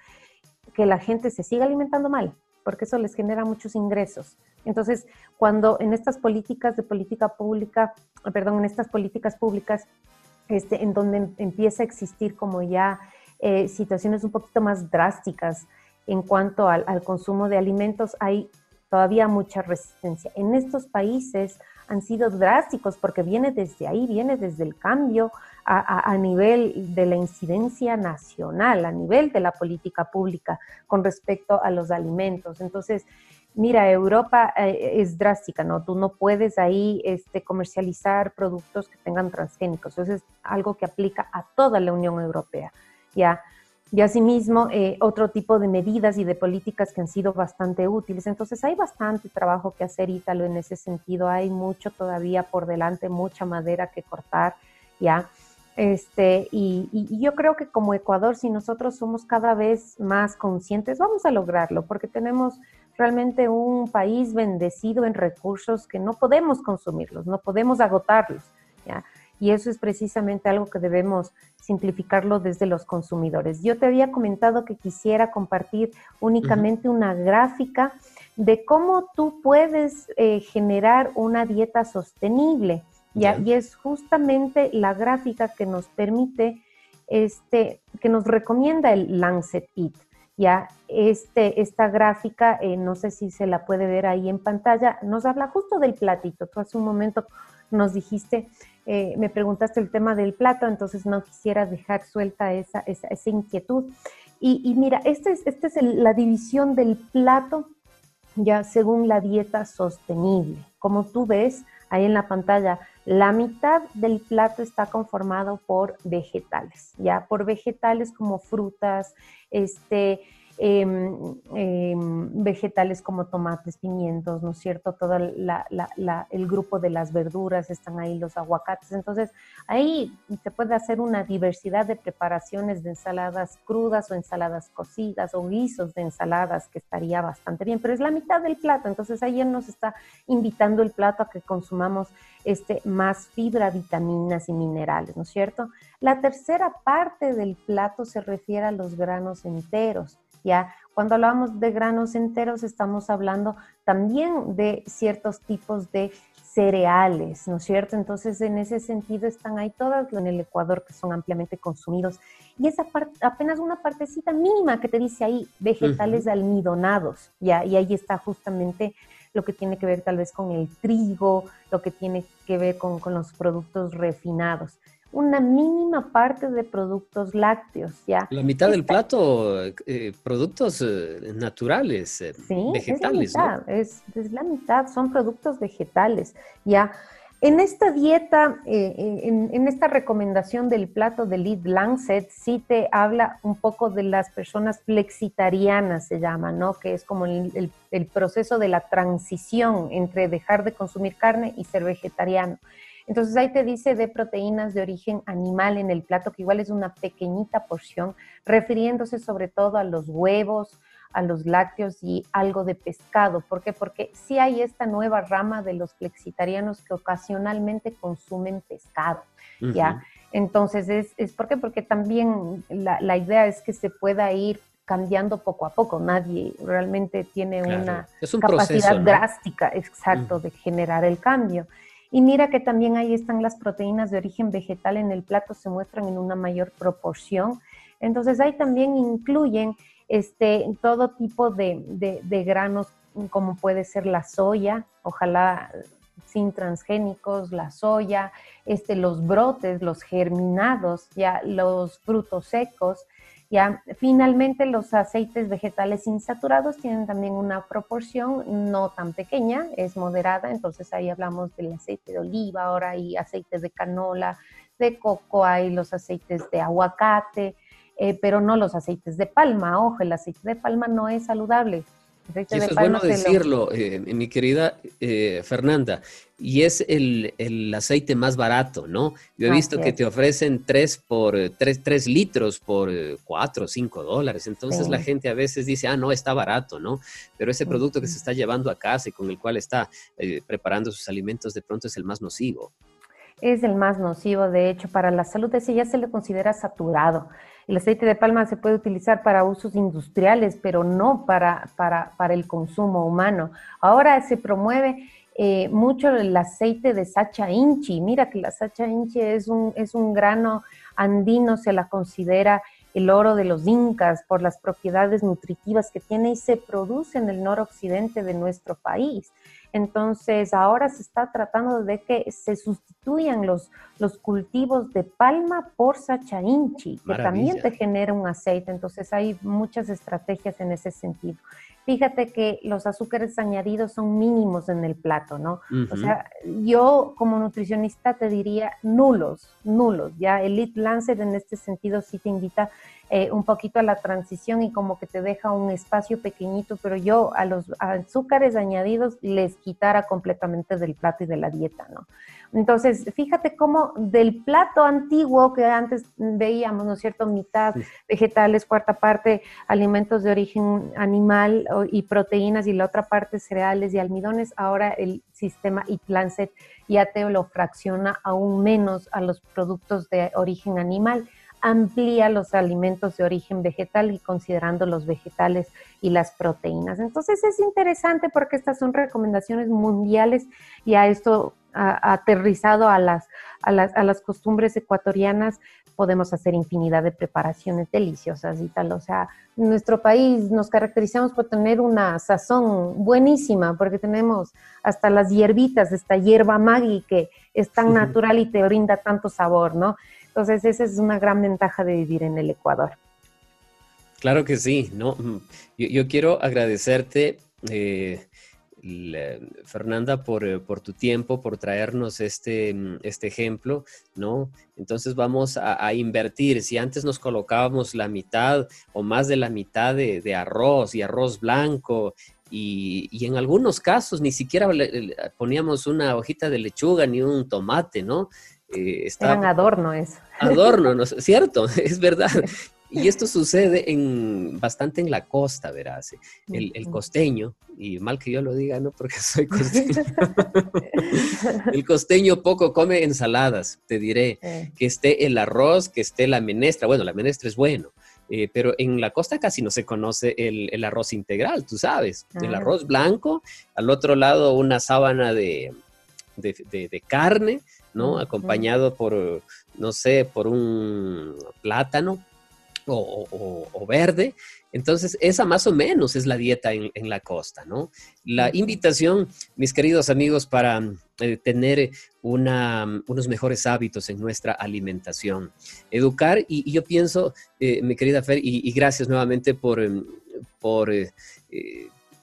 que la gente se siga alimentando mal porque eso les genera muchos ingresos. Entonces, cuando en estas políticas de política pública, perdón, en estas políticas públicas, este, en donde empieza a existir como ya eh, situaciones un poquito más drásticas en cuanto al, consumo de alimentos, hay todavía mucha resistencia. En estos países han sido drásticos porque viene desde ahí, viene desde el cambio a, nivel de la incidencia nacional, a nivel de la política pública con respecto a los alimentos. Entonces, mira, Europa eh, es drástica, ¿no? Tú no puedes ahí este, comercializar productos que tengan transgénicos. Eso es algo que aplica a toda la Unión Europea, ¿ya? y asimismo eh, otro tipo de medidas y de políticas que han sido bastante útiles. Entonces hay bastante trabajo que hacer, Ítalo, en ese sentido. Hay mucho todavía por delante, mucha madera que cortar, ¿ya? Este, y, y, yo creo que como Ecuador, si nosotros somos cada vez más conscientes, vamos a lograrlo, porque tenemos realmente un país bendecido en recursos que no podemos consumirlos, no podemos agotarlos, ¿ya? y eso es precisamente algo que debemos simplificarlo desde los consumidores. Yo te había comentado que quisiera compartir únicamente una gráfica de cómo tú puedes eh, generar una dieta sostenible. Y es justamente la gráfica que nos permite, este, que nos recomienda el Lancet Eat. Ya, este, esta gráfica, eh, no sé si se la puede ver ahí en pantalla, nos habla justo del platito. Tú hace un momento nos dijiste eh, me preguntaste el tema del plato, entonces no quisiera dejar suelta esa, esa, inquietud. Y, mira, esta es, este es la división del plato ya según la dieta sostenible. Como tú ves ahí en la pantalla, la mitad del plato está conformado por vegetales, ya por vegetales como frutas, este, Em, em, vegetales como tomates, pimientos, ¿no es cierto? Todo el grupo de las verduras, están ahí los aguacates. Entonces, ahí se puede hacer una diversidad de preparaciones de ensaladas crudas o ensaladas cocidas o guisos de ensaladas que estaría bastante bien, pero es la mitad del plato. Entonces, ahí nos está invitando el plato a que consumamos este, más fibra, vitaminas y minerales, ¿no es cierto? La tercera parte del plato se refiere a los granos enteros. ¿Ya? Cuando hablamos de granos enteros estamos hablando también de ciertos tipos de cereales, ¿no es cierto? Entonces, en ese sentido están ahí todas en el Ecuador que son ampliamente consumidos. Y esa parte, apenas una partecita mínima que te dice ahí, vegetales almidonados, ¿ya? Y ahí está justamente lo que tiene que ver tal vez con el trigo, lo que tiene que ver con, con los productos refinados una mínima parte de productos lácteos, ¿ya? La mitad del plato, eh, productos eh, naturales, eh, vegetales, es la, mitad, es, la mitad, son productos vegetales, ¿ya? En esta dieta, en, esta recomendación del plato de Lead Lancet, sí te habla un poco de las personas flexitarianas, se llama, ¿no? Que es como el, el proceso de la transición entre dejar de consumir carne y ser vegetariano. Entonces ahí te dice de proteínas de origen animal en el plato, que igual es una pequeñita porción, refiriéndose sobre todo a los huevos, a los lácteos y algo de pescado. ¿Por qué? Porque sí hay esta nueva rama de los flexitarianos que ocasionalmente consumen pescado, ¿ya? Entonces, es, es ¿por qué? Porque también la, idea es que se pueda ir cambiando poco a poco. Nadie realmente tiene una capacidad drástica, exacto, de generar el cambio. Y mira que también ahí están las proteínas de origen vegetal en el plato, se muestran en una mayor proporción. Entonces ahí también incluyen este, todo tipo de, granos, como puede ser la soya, ojalá sin transgénicos, la soya, este, los brotes, los germinados, ya los frutos secos, ya, finalmente, los aceites vegetales insaturados tienen también una proporción no tan pequeña, es moderada, entonces ahí hablamos del aceite de oliva, ahora hay aceites de canola, de coco, hay los aceites de aguacate, eh, pero no los aceites de palma. Ojo, el aceite de palma no es saludable. Eso es bueno decirlo, eh, mi querida eh, Fernanda y es el, aceite más barato, ¿no? Yo he visto que te ofrecen tres por tres, litros por cuatro o cinco dólares. Entonces la gente a veces dice, ah, no, está barato, ¿no? Pero ese producto que se está llevando a casa y con el cual está eh, preparando sus alimentos, de pronto es el más nocivo. Es el más nocivo, de hecho, para la salud. Ese ya se le considera saturado. El aceite de palma se puede utilizar para usos industriales, pero no para, para, para el consumo humano. Ahora se promueve eh, mucho el aceite de Sacha Inchi. Mira que la Sacha Inchi es un, es un grano andino, se la considera el oro de los incas, por las propiedades nutritivas que tiene y se produce en el noroccidente de nuestro país. Entonces, ahora se está tratando de que se sustituyan los, los cultivos de palma por sachainchi, que también te genera un aceite. Entonces, hay muchas estrategias en ese sentido. Fíjate que los azúcares añadidos son mínimos en el plato, ¿no? O sea, yo como nutricionista te diría nulos, nulos. Ya Elite Lancet en este sentido sí te invita eh, un poquito a la transición y como que te deja un espacio pequeñito, pero yo a los azúcares añadidos les quitara completamente del plato y de la dieta, ¿no? Entonces, fíjate cómo del plato antiguo que antes veíamos, ¿no es cierto? Mitad vegetales, cuarta parte alimentos de origen animal y proteínas y la otra parte cereales y almidones, ahora el sistema Lancet ya te lo fracciona aún menos a los productos de origen animal amplía los alimentos de origen vegetal y considerando los vegetales y las proteínas. Entonces es interesante porque estas son recomendaciones mundiales y a esto aterrizado a las, a las, a las costumbres ecuatorianas podemos hacer infinidad de preparaciones deliciosas y tal. O sea, en nuestro país nos caracterizamos por tener una sazón buenísima, porque tenemos hasta las hierbitas, esta hierba magui que es tan natural y te brinda tanto sabor, ¿no? Entonces, esa es una gran ventaja de vivir en el Ecuador. Claro que sí, ¿no? Mm, yo, quiero agradecerte, eh, Fernanda, eh, por, tu tiempo, por traernos este, mm, este ejemplo, ¿no? Entonces vamos a, invertir. Si antes nos colocábamos la mitad o más de la mitad de, arroz y arroz blanco y, y, en algunos casos ni siquiera poníamos una hojita de lechuga ni un tomate, ¿no? Eh, adorno eso. Adorno, ¿no? ¿cierto? Es verdad. Y esto sucede en, bastante en la costa, verás. El, costeño, y mal que yo lo diga, no porque soy costeño. el costeño poco come ensaladas, te diré. Que esté el arroz, que esté la menestra. Bueno, la menestra es bueno. Eh, pero en la costa casi no se conoce el, arroz integral, tú sabes. El arroz blanco, al otro lado una sábana de, de carne, ¿no? Acompañado por, no sé, por un plátano o, verde. Entonces, esa más o menos es la dieta en, la costa, ¿no? La invitación, mis queridos amigos, para eh, tener unos mejores hábitos en nuestra alimentación. Educar, y, yo pienso, eh, mi querida Fer, y, gracias nuevamente por, por eh,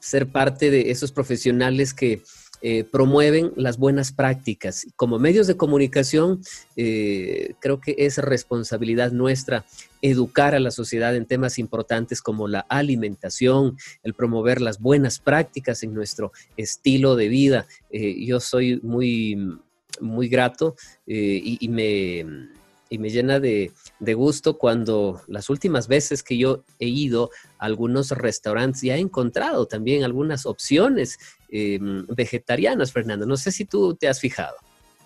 ser parte de esos profesionales que eh, promueven las buenas prácticas. Como medios de comunicación, eh, creo que es responsabilidad nuestra educar a la sociedad en temas importantes como la alimentación, el promover las buenas prácticas en nuestro estilo de vida. Eh, yo soy muy, muy grato y, me y me llena de, gusto cuando las últimas veces que yo he ido a algunos restaurantes y he encontrado también algunas opciones Em, vegetarianas, Fernando. No sé si tú te has fijado.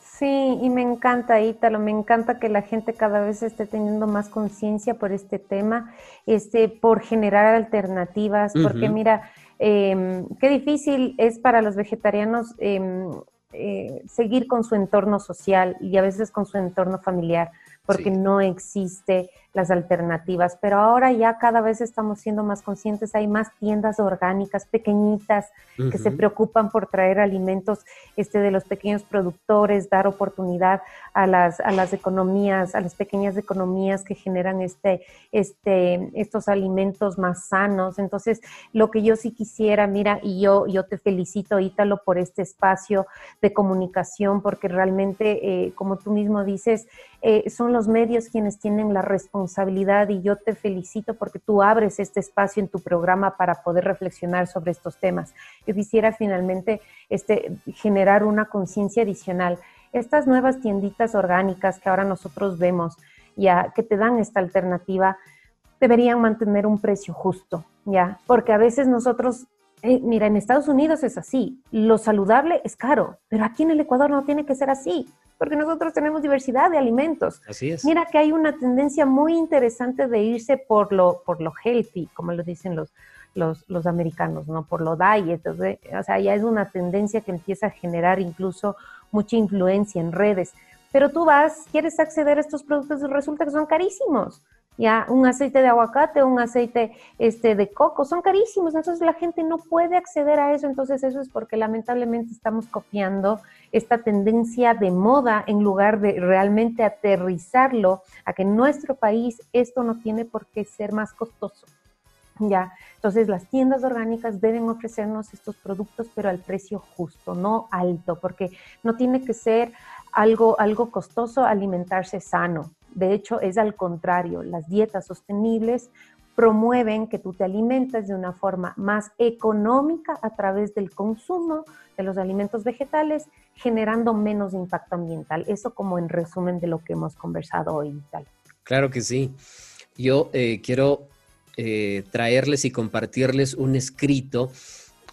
Sí, y me encanta, Ítalo, me encanta que la gente cada vez esté teniendo más conciencia por este tema, este, por generar alternativas, porque mira, em, qué difícil es para los vegetarianos em, eh, seguir con su entorno social y a veces con su entorno familiar, porque no existe las alternativas, pero ahora ya cada vez estamos siendo más conscientes, hay más tiendas orgánicas pequeñitas que se preocupan por traer alimentos este, de los pequeños productores, dar oportunidad a las, a las economías, a las pequeñas economías que generan este, este, estos alimentos más sanos. Entonces, lo que yo sí quisiera, mira, y yo, yo te felicito, Ítalo, por este espacio de comunicación, porque realmente, eh, como tú mismo dices, eh, son los medios quienes tienen la responsabilidad y yo te felicito porque tú abres este espacio en tu programa para poder reflexionar sobre estos temas. Yo quisiera finalmente este, generar una conciencia adicional. Estas nuevas tienditas orgánicas que ahora nosotros vemos, ya que te dan esta alternativa, deberían mantener un precio justo, ya, porque a veces nosotros eh, mira, en Estados Unidos es así, lo saludable es caro, pero aquí en el Ecuador no tiene que ser así porque nosotros tenemos diversidad de alimentos. Así es. Mira que hay una tendencia muy interesante de irse por lo, por lo healthy, como lo dicen los, los, americanos, ¿no? Por lo diet. O sea, ya es una tendencia que empieza a generar incluso mucha influencia en redes. Pero tú vas, quieres acceder a estos productos y resulta que son carísimos. Ya un aceite de aguacate, un aceite este, de coco, son carísimos, entonces la gente no puede acceder a eso, entonces eso es porque lamentablemente estamos copiando esta tendencia de moda en lugar de realmente aterrizarlo a que en nuestro país esto no tiene por qué ser más costoso. Ya, entonces las tiendas orgánicas deben ofrecernos estos productos, pero al precio justo, no alto, porque no tiene que ser algo, algo costoso alimentarse sano. De hecho, es al contrario, las dietas sostenibles promueven que tú te alimentes de una forma más económica a través del consumo de los alimentos vegetales, generando menos impacto ambiental. Eso como en resumen de lo que hemos conversado hoy. Tal. Claro que sí. Yo eh, quiero eh, traerles y compartirles un escrito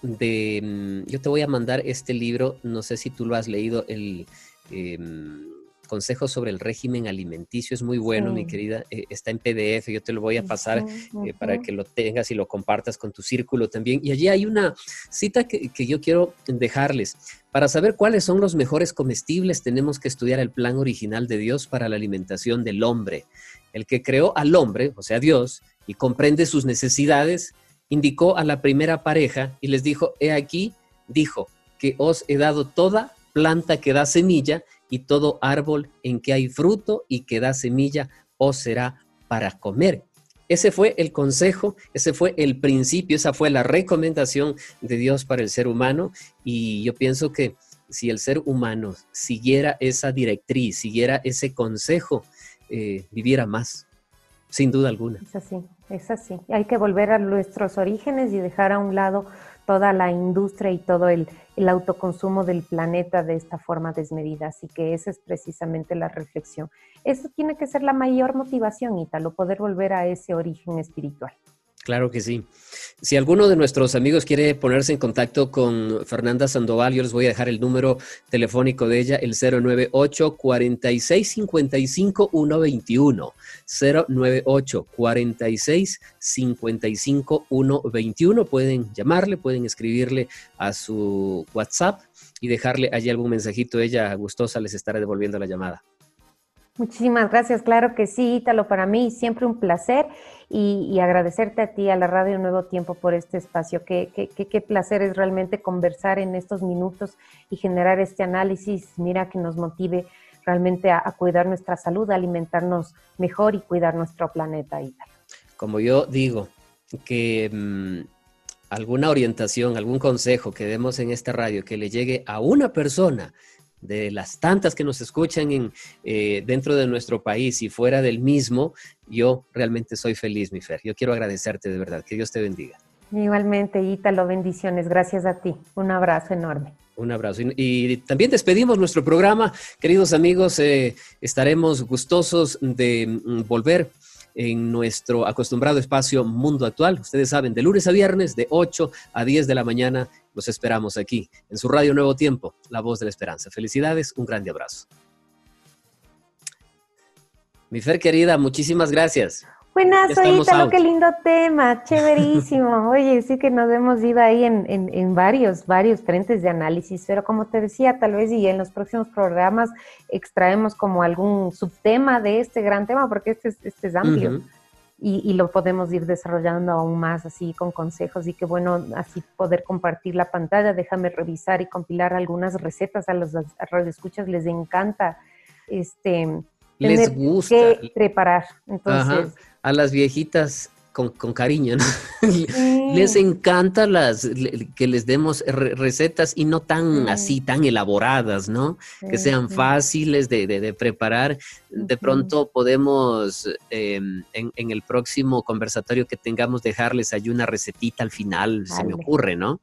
de... Mm, yo te voy a mandar este libro, no sé si tú lo has leído, el... Em, consejos sobre el régimen alimenticio. Es muy bueno, mi querida. Eh, está en PDF, yo te lo voy a pasar eh, para que lo tengas y lo compartas con tu círculo también. Y allí hay una cita que, que, yo quiero dejarles. Para saber cuáles son los mejores comestibles, tenemos que estudiar el plan original de Dios para la alimentación del hombre. El que creó al hombre, o sea, Dios, y comprende sus necesidades, indicó a la primera pareja y les dijo, he aquí, dijo, que os he dado toda planta que da semilla y todo árbol en que hay fruto y que da semilla os será para comer. Ese fue el consejo, ese fue el principio, esa fue la recomendación de Dios para el ser humano y yo pienso que si el ser humano siguiera esa directriz, siguiera ese consejo, eh, viviera más, sin duda alguna. Es así, es así. Hay que volver a nuestros orígenes y dejar a un lado toda la industria y todo el, autoconsumo del planeta de esta forma desmedida. Así que esa es precisamente la reflexión. Eso tiene que ser la mayor motivación, Ítalo, poder volver a ese origen espiritual. Claro que sí. Si alguno de nuestros amigos quiere ponerse en contacto con Fernanda Sandoval, yo les voy a dejar el número telefónico de ella, el 098 4655 121. 098 46 55 121. Pueden llamarle, pueden escribirle a su WhatsApp y dejarle allí algún mensajito. Ella gustosa les estará devolviendo la llamada. Muchísimas gracias, claro que sí, Ítalo, para mí siempre un placer y, agradecerte a ti, a la Radio Nuevo Tiempo, por este espacio. Qué, qué, placer es realmente conversar en estos minutos y generar este análisis, mira, que nos motive realmente a, cuidar nuestra salud, a alimentarnos mejor y cuidar nuestro planeta, Ítalo. Como yo digo, que mm, alguna orientación, algún consejo que demos en esta radio que le llegue a una persona, de las tantas que nos escuchan en, eh, dentro de nuestro país y fuera del mismo, yo realmente soy feliz, mi Fer. Yo quiero agradecerte de verdad. Que Dios te bendiga. Igualmente, Ítalo, bendiciones. Gracias a ti. Un abrazo enorme. Un abrazo. Y, también despedimos nuestro programa. Queridos amigos, eh, estaremos gustosos de mm, volver en nuestro acostumbrado espacio Mundo Actual. Ustedes saben, de lunes a viernes, de 8 a 10 de la mañana, los esperamos aquí, en su radio Nuevo Tiempo, La Voz de la Esperanza. Felicidades, un grande abrazo. Mi Fer querida, muchísimas gracias. Buenas, Ítalo, qué lindo tema, chéverísimo. Oye, sí que nos hemos ido ahí en, en, varios, varios frentes de análisis, pero como te decía, tal vez y en los próximos programas extraemos como algún subtema de este gran tema, porque este es, este es amplio. Y, y, lo podemos ir desarrollando aún más así con consejos y qué bueno así poder compartir la pantalla. Déjame revisar y compilar algunas recetas a los radioescuchas, les encanta este les gusta. que preparar. Entonces, a las viejitas con, cariño, ¿no? les encanta las que les demos recetas y no tan así, tan elaboradas, ¿no? Que sean fáciles de, preparar. De pronto podemos em, en, el próximo conversatorio que tengamos dejarles ahí una recetita al final, se me ocurre, ¿no?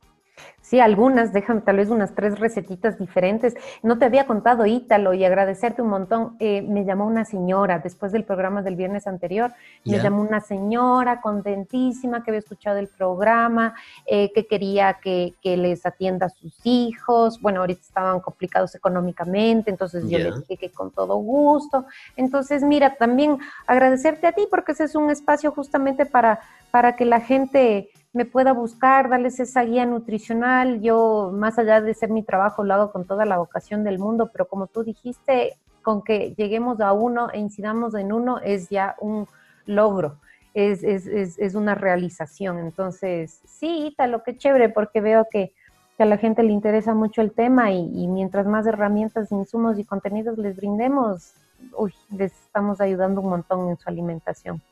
Sí, algunas, déjame tal vez unas tres recetitas diferentes. No te había contado Ítalo y agradecerte un montón. Eh, me llamó una señora después del programa del viernes anterior. Me llamó una señora contentísima que había escuchado el programa, eh, que quería que, les atienda a sus hijos. Bueno, ahorita estaban complicados económicamente, entonces yo le dije que con todo gusto. Entonces, mira, también agradecerte a ti porque ese es un espacio justamente para, para que la gente me pueda buscar, darles esa guía nutricional. Yo, más allá de ser mi trabajo, lo hago con toda la vocación del mundo, pero como tú dijiste, con que lleguemos a uno e incidamos en uno es ya un, logro, es, es, es, una realización. Entonces, sí, lo que chévere, porque veo que, a la gente le interesa mucho el tema y, mientras más herramientas, insumos y contenidos les brindemos, uy, les estamos ayudando un montón en su alimentación.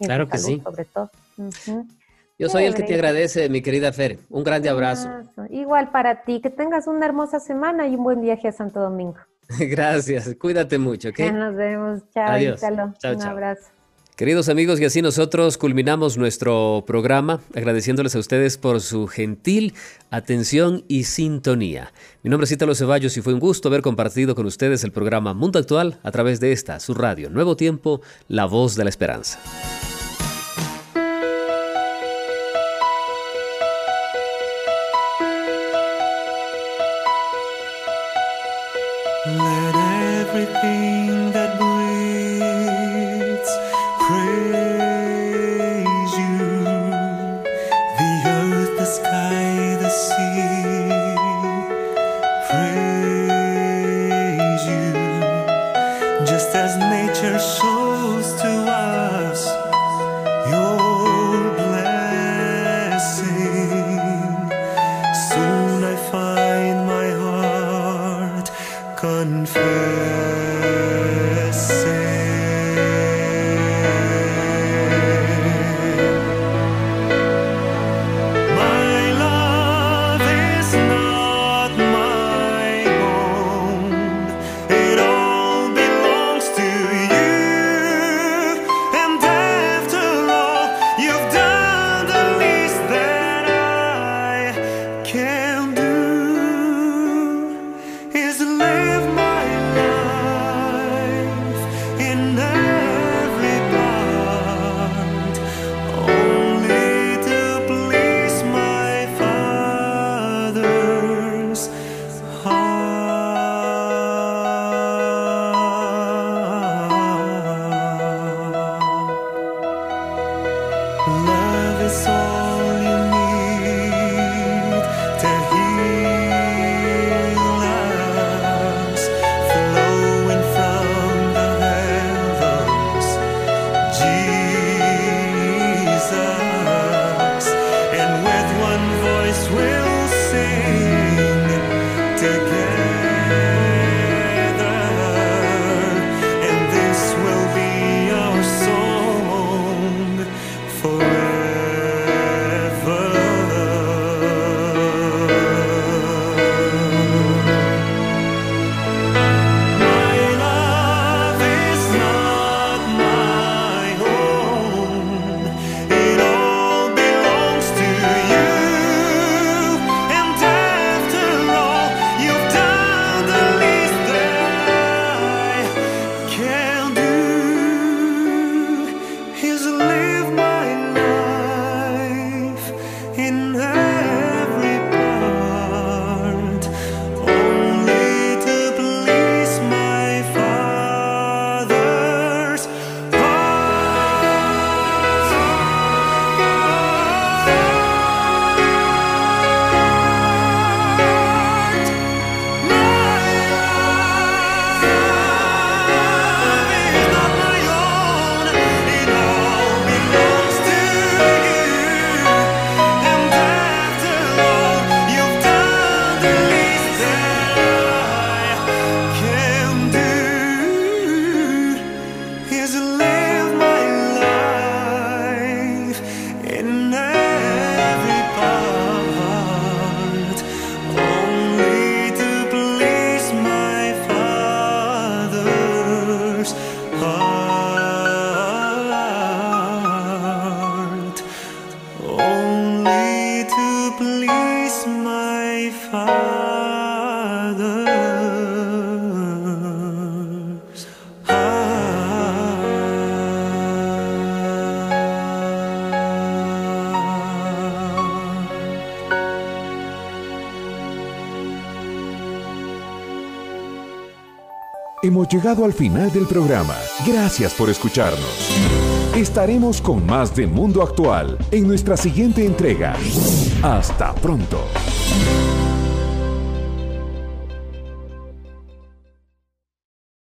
claro que sí. Sobre todo. Yo soy el que te agradece, mi querida Fer. Un grande abrazo. Igual para ti. Que tengas una hermosa semana y un buen viaje a Santo Domingo. Gracias. Cuídate mucho, ¿ok? nos vemos. Chao. Adiós. un abrazo. Queridos amigos, y así nosotros culminamos nuestro programa agradeciéndoles a ustedes por su gentil atención y sintonía. Mi nombre es Ítalo Ceballos y fue un gusto haber compartido con ustedes el programa Mundo Actual a través de esta, su radio, Nuevo Tiempo, La Voz de la Esperanza. Llegado al final del programa. Gracias por escucharnos. Estaremos con más de Mundo Actual en nuestra siguiente entrega. Hasta pronto.